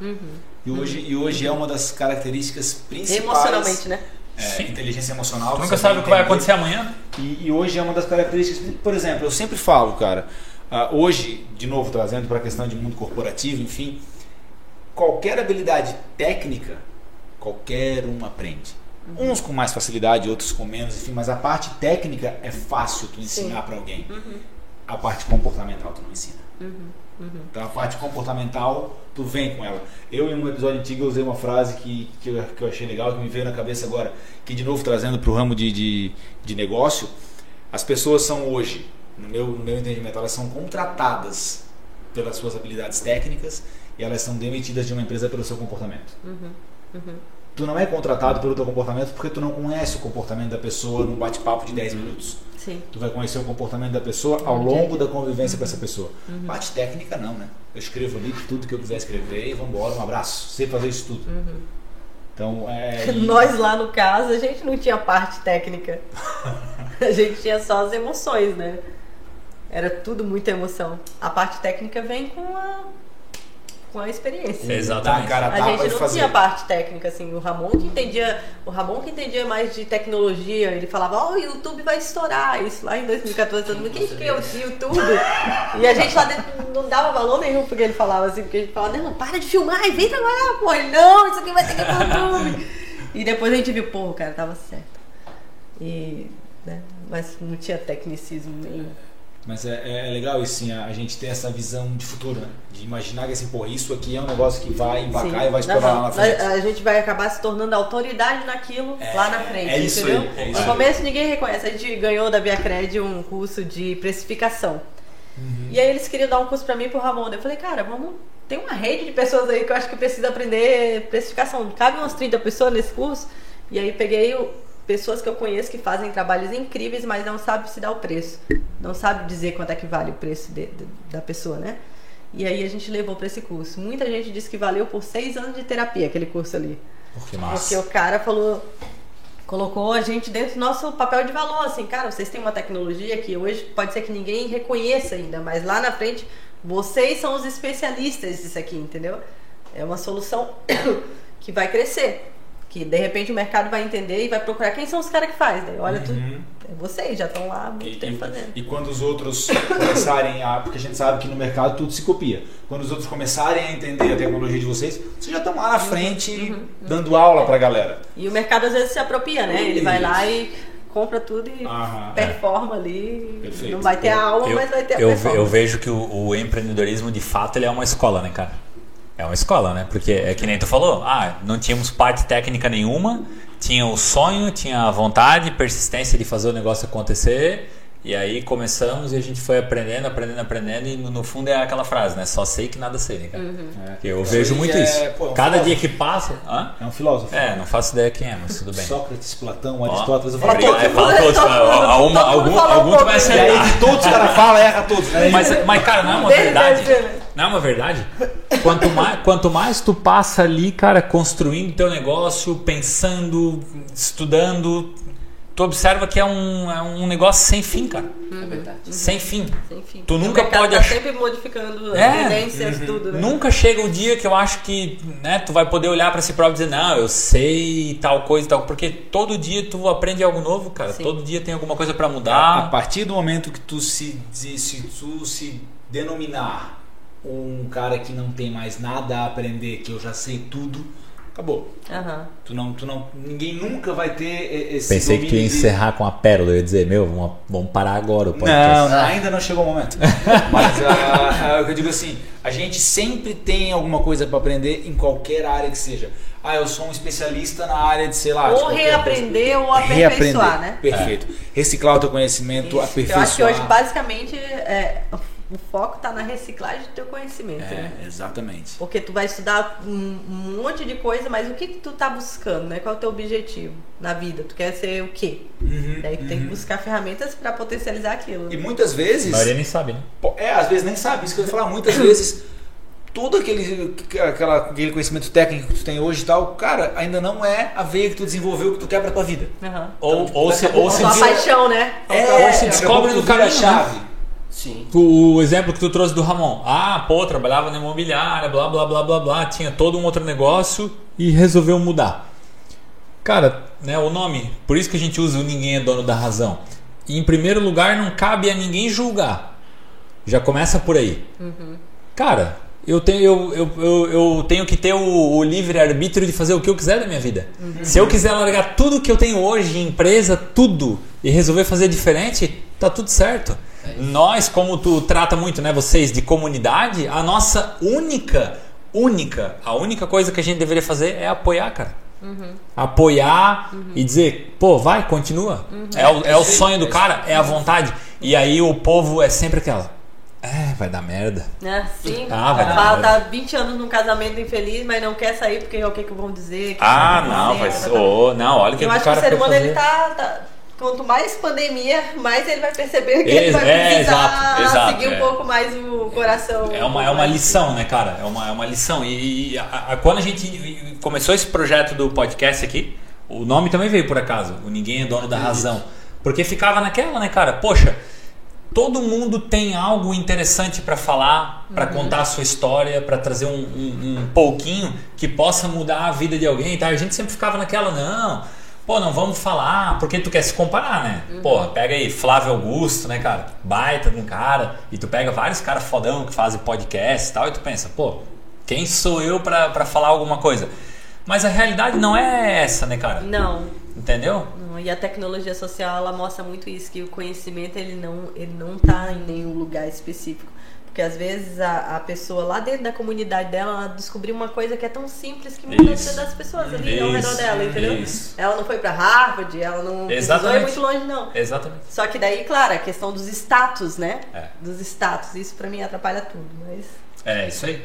E hoje, e hoje é uma das características principais. Emocionalmente, né? É, Sim. inteligência emocional. Tu nunca sabe o que vai acontecer amanhã? E, e hoje é uma das características. Por exemplo, eu sempre falo, cara. Ah, hoje, de novo, trazendo para a questão de mundo corporativo, enfim, qualquer habilidade técnica, qualquer um aprende. Uns com mais facilidade, outros com menos, enfim, mas a parte técnica é fácil tu ensinar para alguém. A parte comportamental tu não ensina. Então a parte comportamental, tu vem com ela. Eu, em um episódio antigo, eu usei uma frase que, que, eu, que eu achei legal, que me veio na cabeça agora, que de novo trazendo para o ramo de, de, de negócio, as pessoas são hoje, no meu, no meu entendimento, elas são contratadas pelas suas habilidades técnicas e elas são demitidas de uma empresa pelo seu comportamento. Tu não é contratado pelo teu comportamento porque tu não conhece o comportamento da pessoa num bate-papo de 10 minutos. Sim. Tu vai conhecer o comportamento da pessoa ao longo da convivência com essa pessoa. Parte técnica não, né? Eu escrevo ali tudo que eu quiser escrever e vambora, um abraço. Sei fazer isso tudo. Então, é... Nós lá no caso, a gente não tinha parte técnica. a gente tinha só as emoções, né? Era tudo muita emoção. A parte técnica vem com a, com a experiência. Exatamente. Dar cara a gente não fazer. tinha parte técnica, assim, o Ramon que entendia, o Ramon que entendia mais de tecnologia, ele falava, ó, o YouTube vai estourar, isso lá em 2014, todo mundo, quem que é o YouTube? E a gente lá dentro não dava valor nenhum porque ele falava assim, porque a gente falava, não, para de filmar e vem trabalhar, pô, ele, não, isso aqui vai ter que ir pro YouTube. E depois a gente viu, pô, o cara tava certo. E, né, mas não tinha tecnicismo nenhum. Mas é, é legal isso, sim, a a gente ter essa visão de futuro, né? De imaginar que assim, pô, isso aqui é um negócio que vai embarcar Sim. e vai estourar lá na frente. A, a gente vai acabar se tornando autoridade naquilo É, lá na frente. é isso entendeu? aí, é isso no aí. começo ninguém reconhece. A gente ganhou da Viacred um curso de precificação. Uhum. E aí eles queriam dar um curso pra mim e pro Ramon. Eu falei, cara, vamos. Tem uma rede de pessoas aí que eu acho que precisa aprender precificação. Cabe umas 30 pessoas nesse curso. E aí peguei o- pessoas que eu conheço que fazem trabalhos incríveis, mas não sabe se dar o preço. Não sabe dizer quanto é que vale o preço de- de- da pessoa, né? E aí a gente levou para esse curso. Muita gente disse que valeu por seis anos de terapia aquele curso ali. Que massa. Porque o cara falou, colocou a gente dentro do nosso papel de valor, assim, cara, vocês têm uma tecnologia que hoje pode ser que ninguém reconheça ainda, mas lá na frente vocês são os especialistas disso aqui, entendeu? É uma solução que vai crescer. Que de repente o mercado vai entender e vai procurar quem são os caras que faz. Daí olha, tu, é vocês, já estão lá há muito E, tempo fazendo. e quando os outros começarem a. Porque a gente sabe que no mercado tudo se copia. Quando os outros começarem a entender a tecnologia de vocês, vocês já estão lá na frente dando aula pra galera. E o mercado às vezes se apropria, né? Ele vai lá e compra tudo e Aham, performa ali. Perfeito. Não vai ter a aula, Eu, mas vai ter a eu, performance. eu vejo que o, o empreendedorismo, de fato, ele é uma escola, né, cara? É uma escola, né? Porque é que nem tu falou, ah, não tínhamos parte técnica nenhuma, tinha o sonho, tinha a vontade, persistência de fazer o negócio acontecer. E aí começamos e a gente foi aprendendo, aprendendo, aprendendo. E no, no fundo é aquela frase, né? Só sei que nada sei, né, cara? Que Eu Isso vejo muito é, isso. pô, é um Cada dia filósofo. que passa. Hã? É um filósofo. É, não faço ideia quem é, mas tudo bem. Sócrates, Platão, Aristóteles, eu falo obrigado. todos. É, fala todos, algum fala um algum tu vai né? E aí acertar. de todos os caras falam, erra todos. né? Mas, mas, cara, não é uma verdade. ser, né? Não é uma verdade? Quanto mais, quanto mais tu passa ali, cara, construindo teu negócio, pensando, estudando, tu observa que é um, é um negócio sem fim, cara. É verdade. Sem fim. Enfim, Tu o nunca mercado pode tá ach- sempre modificando as É. tendências, tudo, né? Nunca chega o dia que eu acho que né, tu vai poder olhar pra si próprio e dizer, não, eu sei tal coisa e tal. Porque todo dia tu aprende algo novo, cara. Sim. Todo dia tem alguma coisa pra A mudar. partir do momento que tu se, se, se tu se denominar um cara que não tem mais nada a aprender, que eu já sei tudo, acabou. Aham. Tu não, tu não, ninguém nunca vai ter esse Pensei que tu ia de- encerrar com a pérola. Eu ia dizer, meu, vamos, vamos parar agora o Não, podcast. não, ainda não chegou o momento. Mas ah, ah, eu digo assim, a gente sempre tem alguma coisa para aprender em qualquer área que seja. Ah, eu sou um especialista na área de, sei lá, Ou reaprender ou coisa. aperfeiçoar, né? Perfeito. Reciclar o teu conhecimento, Isso. Eu aperfeiçoar. acho que hoje, basicamente, é, o foco tá na reciclagem do teu conhecimento, né? É, exatamente. Porque tu vai estudar um, um monte de coisa, mas o que, que tu tá buscando, né? Qual é o teu objetivo na vida? Tu quer ser o quê? Uhum, Daí tu tem que buscar ferramentas para potencializar aquilo. E muitas A vezes, maioria nem sabe, né? é, às vezes nem sabe, isso que eu ia falar, muitas vezes todo aquele, aquela, aquele conhecimento técnico que tu tem hoje e tal, cara, ainda não é a veia que tu desenvolveu que tu quer pra tua vida. Aham. Ou, ou se, ou se Tua vira- paixão, né? É, ou se descobre no no caminho, né? chave. Sim. O exemplo que tu trouxe do Ramon. Ah, pô, trabalhava na imobiliária, blá, blá, blá, blá, blá. Tinha todo um outro negócio e resolveu mudar. Cara, né, o nome, por isso que a gente usa o Ninguém é Dono da Razão. E em primeiro lugar, não cabe a ninguém julgar. Já começa por aí. Cara, eu tenho, eu, eu, eu, eu tenho que ter o, o livre-arbítrio de fazer o que eu quiser da minha vida. Se eu quiser largar tudo que eu tenho hoje, empresa, tudo, e resolver fazer diferente, tá tudo certo. Nós, como tu trata muito, né, vocês, de comunidade, a nossa única, única, a única coisa que a gente deveria fazer é apoiar, cara. Apoiar e dizer, pô, vai, continua. É, o, é o sonho do cara, é a vontade. E aí o povo é sempre aquela. É, vai dar merda. Né? Sim. Ah, vai dar Fala, merda. tá 20 anos num casamento infeliz, mas não quer sair porque é o que, que vão dizer. que Ah, não, vai ser. Ô, não, olha o que Eu acho que o ser humano, ele tá, tá- Quanto mais pandemia, mais ele vai perceber que ele vai é, precisar exato, exato, seguir é. um pouco mais o coração. É uma, é uma lição, né, cara? É uma, é uma lição. E, e a- a- quando a gente começou esse projeto do podcast aqui, o nome também veio por acaso. O Ninguém é Dono da Razão. Porque ficava naquela, né, cara? Poxa, todo mundo tem algo interessante pra falar, pra contar a sua história, pra trazer um, um, um pouquinho que possa mudar a vida de alguém. Tá? A gente sempre ficava naquela, não. Pô, não vamos falar, porque tu quer se comparar, né? Porra, pega aí Flávio Augusto, né, cara? Baita de um cara. E tu pega vários caras fodão que fazem podcast e tal, e tu pensa, pô, quem sou eu pra, pra falar alguma coisa? Mas a realidade não é essa, né, cara? Não, Entendeu? não, e a tecnologia social ela mostra muito isso, que o conhecimento ele não, ele não tá em nenhum lugar específico. Porque às vezes a, a pessoa lá dentro da comunidade dela ela descobriu uma coisa que é tão simples que muda a Isso. vida das pessoas ali ao redor Isso, dela, entendeu? isso. Ela não foi pra Harvard, ela não Exatamente. ir muito longe, não. Exatamente. Só que daí, claro, a questão dos status, né? É. Dos status, isso pra mim atrapalha tudo, mas É isso aí.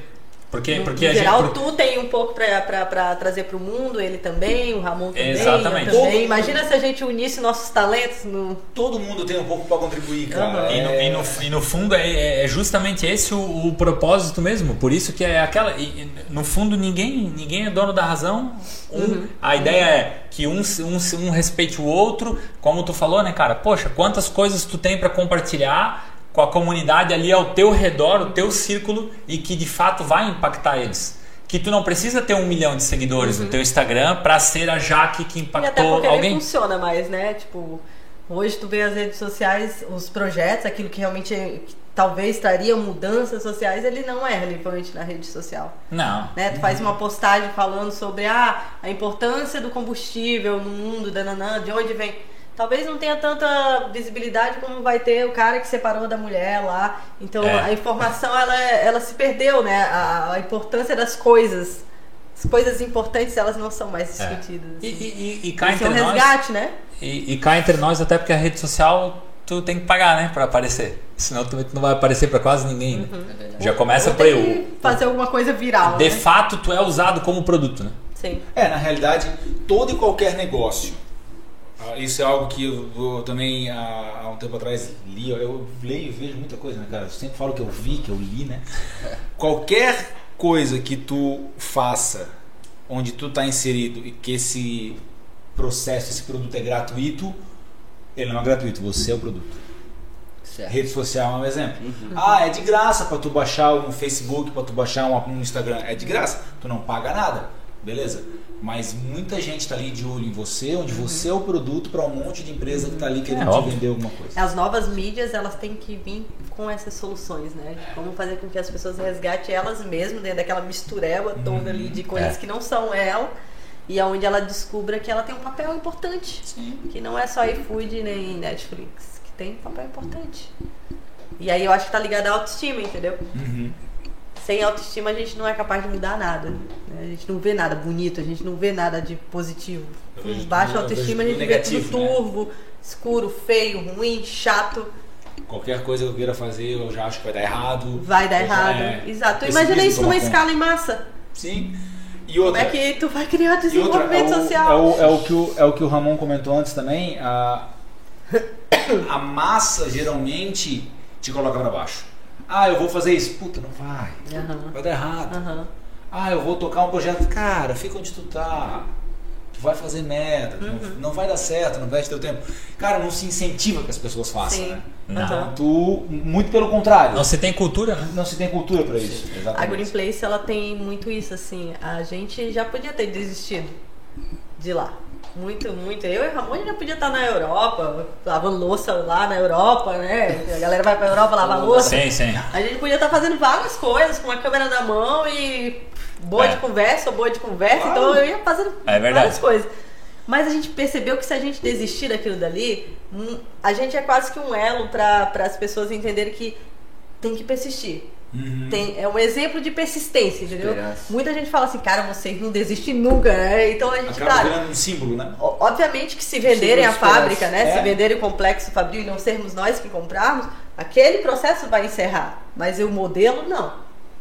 Porque, No, porque gente. geral, por- tu tem um pouco pra trazer pro mundo, ele também, o Ramon também. Exatamente. Eu também. Imagina se a gente unisse nossos talentos no. Todo mundo tem um pouco pra contribuir, cara. Aham. E no, É- e no- e no fundo é, é justamente esse o, o propósito mesmo. Por isso que é aquela. e- no fundo, ninguém, ninguém é dono da razão. Um- A ideia é que um, se- um, se- um respeite o outro. Como tu falou, né, cara? Poxa, quantas coisas tu tem pra compartilhar com a comunidade ali ao teu redor, o teu círculo, e que de fato vai impactar eles. Que tu não precisa ter um milhão de seguidores no teu Instagram pra ser a Jaque que E até impactou porque nem alguém. funciona mais, né? Tipo, hoje tu vê as redes sociais, os projetos, aquilo que realmente que talvez traria mudanças sociais, ele não é relevante na rede social. Não. Né? Tu faz uma postagem falando sobre ah, a importância do combustível no mundo, dananã, de onde vem. Talvez não tenha tanta visibilidade como vai ter o cara que separou da mulher lá. Então É. a informação ela, ela se perdeu, né? A, a importância das coisas. As coisas importantes elas não são mais É. discutidas. E, e, e, e cá é entre um nós. resgate, né? E, e cá entre nós, até porque a rede social tu tem que pagar, né, pra aparecer. Senão tu não vai aparecer pra quase ninguém. né? Uhum. É. Já começa por que fazer alguma coisa viral. De né? fato, tu é usado como produto, né? Sim. É, na realidade, todo e qualquer negócio. Ah, Isso é algo que eu, eu também há, há um tempo atrás li. Eu leio e vejo muita coisa, né, cara? Eu sempre falo que eu vi, que eu li, né? Qualquer coisa que tu faça, onde tu tá inserido e que esse processo, esse produto é gratuito, ele não é gratuito, você é o produto. Certo. Rede social é um exemplo. Ah, é de graça para tu baixar um Facebook, para tu baixar um, um Instagram. É de graça. Tu não paga nada. Beleza? Mas muita gente tá ali de olho em você, onde você é o produto para um monte de empresa que tá ali querendo te óbvio. vender alguma coisa. As novas mídias, elas têm que vir com essas soluções, né? De como fazer com que as pessoas resgatem elas mesmas dentro daquela mistureba toda ali de coisas É. que não são ela e aonde ela descubra que ela tem um papel importante. Que não é só iFood nem Netflix, que tem um papel importante. E aí eu acho que tá ligado à autoestima, entendeu? Uhum. Sem autoestima a gente não é capaz de mudar nada. né? A gente não vê nada bonito, a gente não vê nada de positivo. Com baixa autoestima a gente tudo vê tudo negativo, né? turvo, escuro, feio, ruim, chato. Qualquer coisa que eu queira fazer, eu já acho que vai dar errado. Vai dar errado. é, Exato. Imagina isso numa conta. escala em massa. Sim. E Como outra, é que tu vai criar E outra, desenvolvimento é o, social? É o, é o que o, é o que o Ramon comentou antes também. A, a massa geralmente te coloca pra baixo. Ah, eu vou fazer isso. Puta, não vai. Aham. Vai dar errado. Aham. Ah, eu vou tocar um projeto. Cara, fica onde tu tá. Tu vai fazer merda. Uhum. Não, não vai dar certo, não vai ter teu tempo. Cara, não se incentiva que as pessoas façam, Sim. né? Não. Tu, muito pelo contrário. Não se tem cultura, né? Não se tem cultura pra isso. A Exatamente. Green Place ela tem muito isso, assim. A gente já podia ter desistido de lá. Muito, muito. Eu e Ramon já podia estar na Europa, lavando louça lá na Europa, né? A galera vai pra Europa lavar louça. Sim, sim. A gente podia estar fazendo várias coisas com a câmera na mão e boa É. de conversa, boa de conversa. Então eu ia fazendo É várias coisas. Mas a gente percebeu que se a gente desistir daquilo dali, hum, a gente é quase que um elo para as pessoas entenderem que tem que persistir. Uhum. Tem, é um exemplo de persistência, entendeu? Esperança. Muita gente fala assim, cara, vocês não desistem nunca, né? Então a gente, Acaba cara, virando um símbolo, né? o- obviamente que se venderem a fábrica, né? esperança. Se É. venderem o complexo fabril e não sermos nós que comprarmos, aquele processo vai encerrar. Mas o modelo não.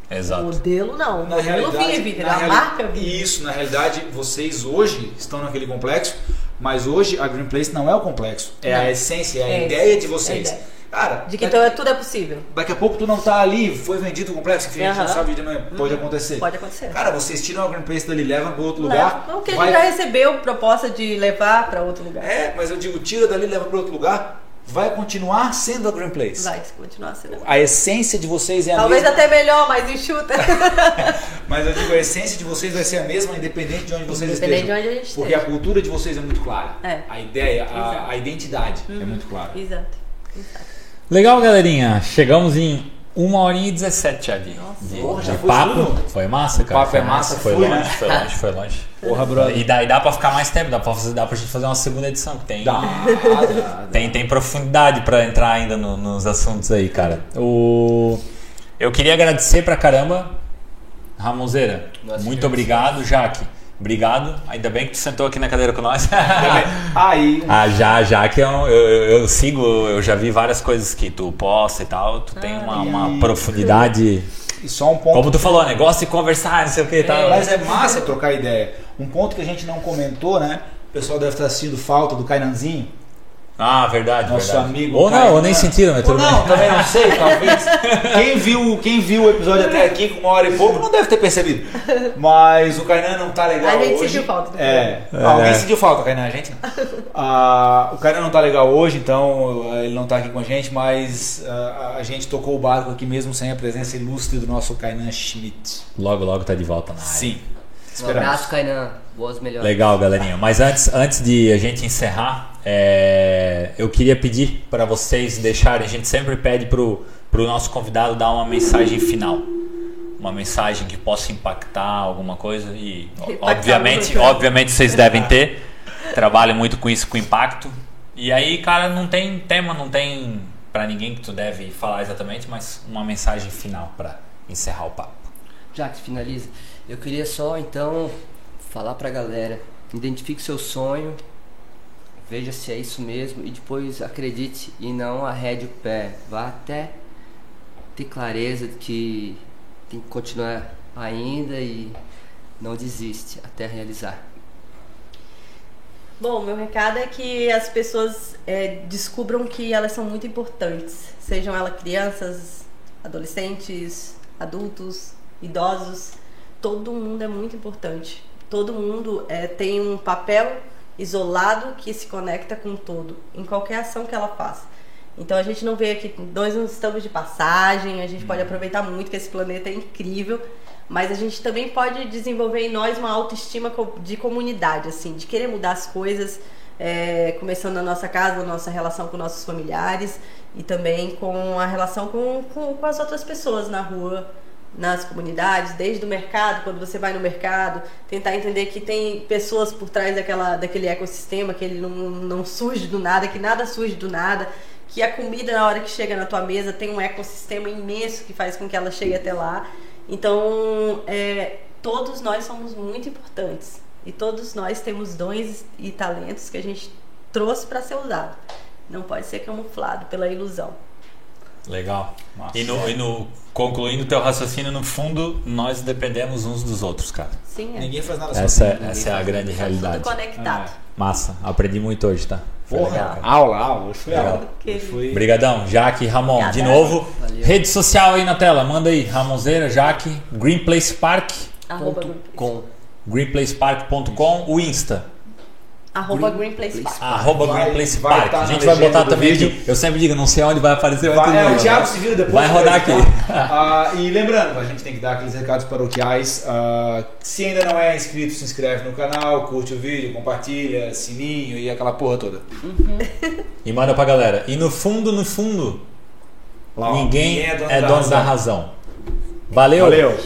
O Exato. modelo não. O Na modelo vive, na a reali- marca vive. Isso, na realidade, vocês hoje estão naquele complexo, mas hoje a Green Place não é o complexo, é Não. a essência, é a É ideia de é a vocês. ideia. Cara, De que daqui, então é- tudo é possível. daqui a pouco tu não tá ali, foi vendido o complexo, que a gente não sabe de manhã, pode acontecer. Pode acontecer. Cara, vocês tiram a Green Place dali, levam para outro lugar. Não, que a vai- gente já recebeu proposta de levar para outro lugar. É, mas eu digo, tira dali, leva para outro lugar, vai continuar sendo a Green Place. Vai continuar sendo. A essência de vocês é a Talvez mesma. até melhor, mais enxuta. Mas eu digo, a essência de vocês vai ser a mesma, independente de onde vocês Independente estejam. de onde a gente Porque esteja. a cultura de vocês é muito clara. É. A ideia, a, a identidade é muito clara. Exato. Exato. Legal, galerinha. Chegamos em 1 horinha e 17 já de, de, Porra, já foi papo. tudo? Foi massa, cara. papo foi é massa, Foi foi, longe, foi longe, foi longe. Porra, brother. E dá, e dá pra ficar mais tempo, dá pra, fazer, dá pra gente fazer uma segunda edição. que Tem, Dá, dá, tem, tem profundidade pra entrar ainda no- nos assuntos aí, cara. O... Eu queria agradecer pra caramba, Ramonzeira. Muito obrigado, Jaque. Obrigado. Ainda bem que tu sentou aqui na cadeira com nós. Aí, Ah, já, já que eu, eu, eu- eu sigo, eu já vi várias coisas que tu posta e tal. Tu tem uma, uma Aí. profundidade E só um ponto. Como tu falou, negócio de conversar, não sei o que e tal. Mas é massa trocar ideia. Um ponto que a gente não comentou, né? O pessoal deve estar assistindo falta do Cainanzinho. Ah, verdade, Nosso verdade. amigo Ou não, ou nem né? sentiram, mas tudo não, também não sei, talvez. Quem viu, quem viu o episódio até aqui com uma hora e pouco não deve ter percebido. Mas o Kainan não tá legal A gente hoje. sentiu falta É. É. Alguém sentiu falta, Kainan, a gente não. Ah, o Kainan não tá legal hoje, então ah, ele não tá aqui com a gente, mas ah, a gente tocou o barco aqui mesmo sem a presença ilustre do nosso Kainan Schmidt. Logo, logo tá de volta na área. Sim. Um Esperamos. abraço, Kainan. Boas melhores. Legal, galerinha. Mas antes, antes de a gente encerrar, é, eu queria pedir para vocês deixarem. A gente sempre pede pro, pro nosso convidado dar uma mensagem final. Uma mensagem que possa impactar alguma coisa. E, Impactar obviamente, obviamente vocês devem ter. Trabalho muito com isso, com impacto. E aí, cara, não tem tema, não tem para ninguém que tu deve falar exatamente, mas uma mensagem final para encerrar o papo. Já que finaliza, eu queria só então falar pra galera: identifique seu sonho, veja se é isso mesmo e depois acredite e não arrede o pé. Vá até ter clareza de que tem que continuar ainda e não desiste até realizar. Bom, meu recado é que as pessoas é, descubram que elas são muito importantes. Sejam elas crianças, adolescentes, adultos, idosos. Todo mundo é muito importante. Todo mundo é, tem um papel isolado que se conecta com o todo, em qualquer ação que ela faça. Então a gente não vê aqui, nós não estamos de passagem, a gente pode aproveitar muito que esse planeta é incrível, mas a gente também pode desenvolver em nós uma autoestima de comunidade, assim, de querer mudar as coisas, é, começando na nossa casa, na nossa relação com nossos familiares e também com a relação com, com, com as outras pessoas na rua, nas comunidades, desde o mercado, quando você vai no mercado, tentar entender que tem pessoas por trás daquela, daquele ecossistema, que ele não, não surge do nada, que nada surge do nada, que a comida na hora que chega na tua mesa tem um ecossistema imenso que faz com que ela chegue até lá. Então, é, todos nós somos muito importantes e todos nós temos dons e talentos que a gente trouxe para ser usado. Não pode ser camuflado pela ilusão. Legal. Massa. E no, e no concluindo teu raciocínio, no fundo, nós dependemos uns dos outros, cara. Sim, é. Ninguém faz nada Essa, sozinho. é- essa é a grande Tudo realidade. conectado. Massa, aprendi muito hoje, tá? Foi Porra, legal, cara. aula, aula. Foi Legal. aula. Foi... Obrigadão, Jaque e Ramon. De Obrigada. novo, Valeu. rede social aí na tela, manda aí. Ramonzeira, Jaque, Green Place Park, Arroba, Ponto com. greenplacepark.com, o Insta. Arroba Green Green Place Park. Arroba Vai- Green Place Park. tá a gente vai botar também vídeo. aqui. Eu sempre digo, não sei onde vai aparecer, vai, Vai, é, o Thiago se vira depois. Vai rodar aqui. Ah, e lembrando, a gente tem que dar aqueles recados paroquiais. ah, se ainda não é inscrito, se inscreve no canal, curte o vídeo, compartilha, sininho e aquela porra toda. E manda pra galera. E no fundo, no fundo, Lá, ó, ninguém é dono, da, razão. Valeu. Valeu.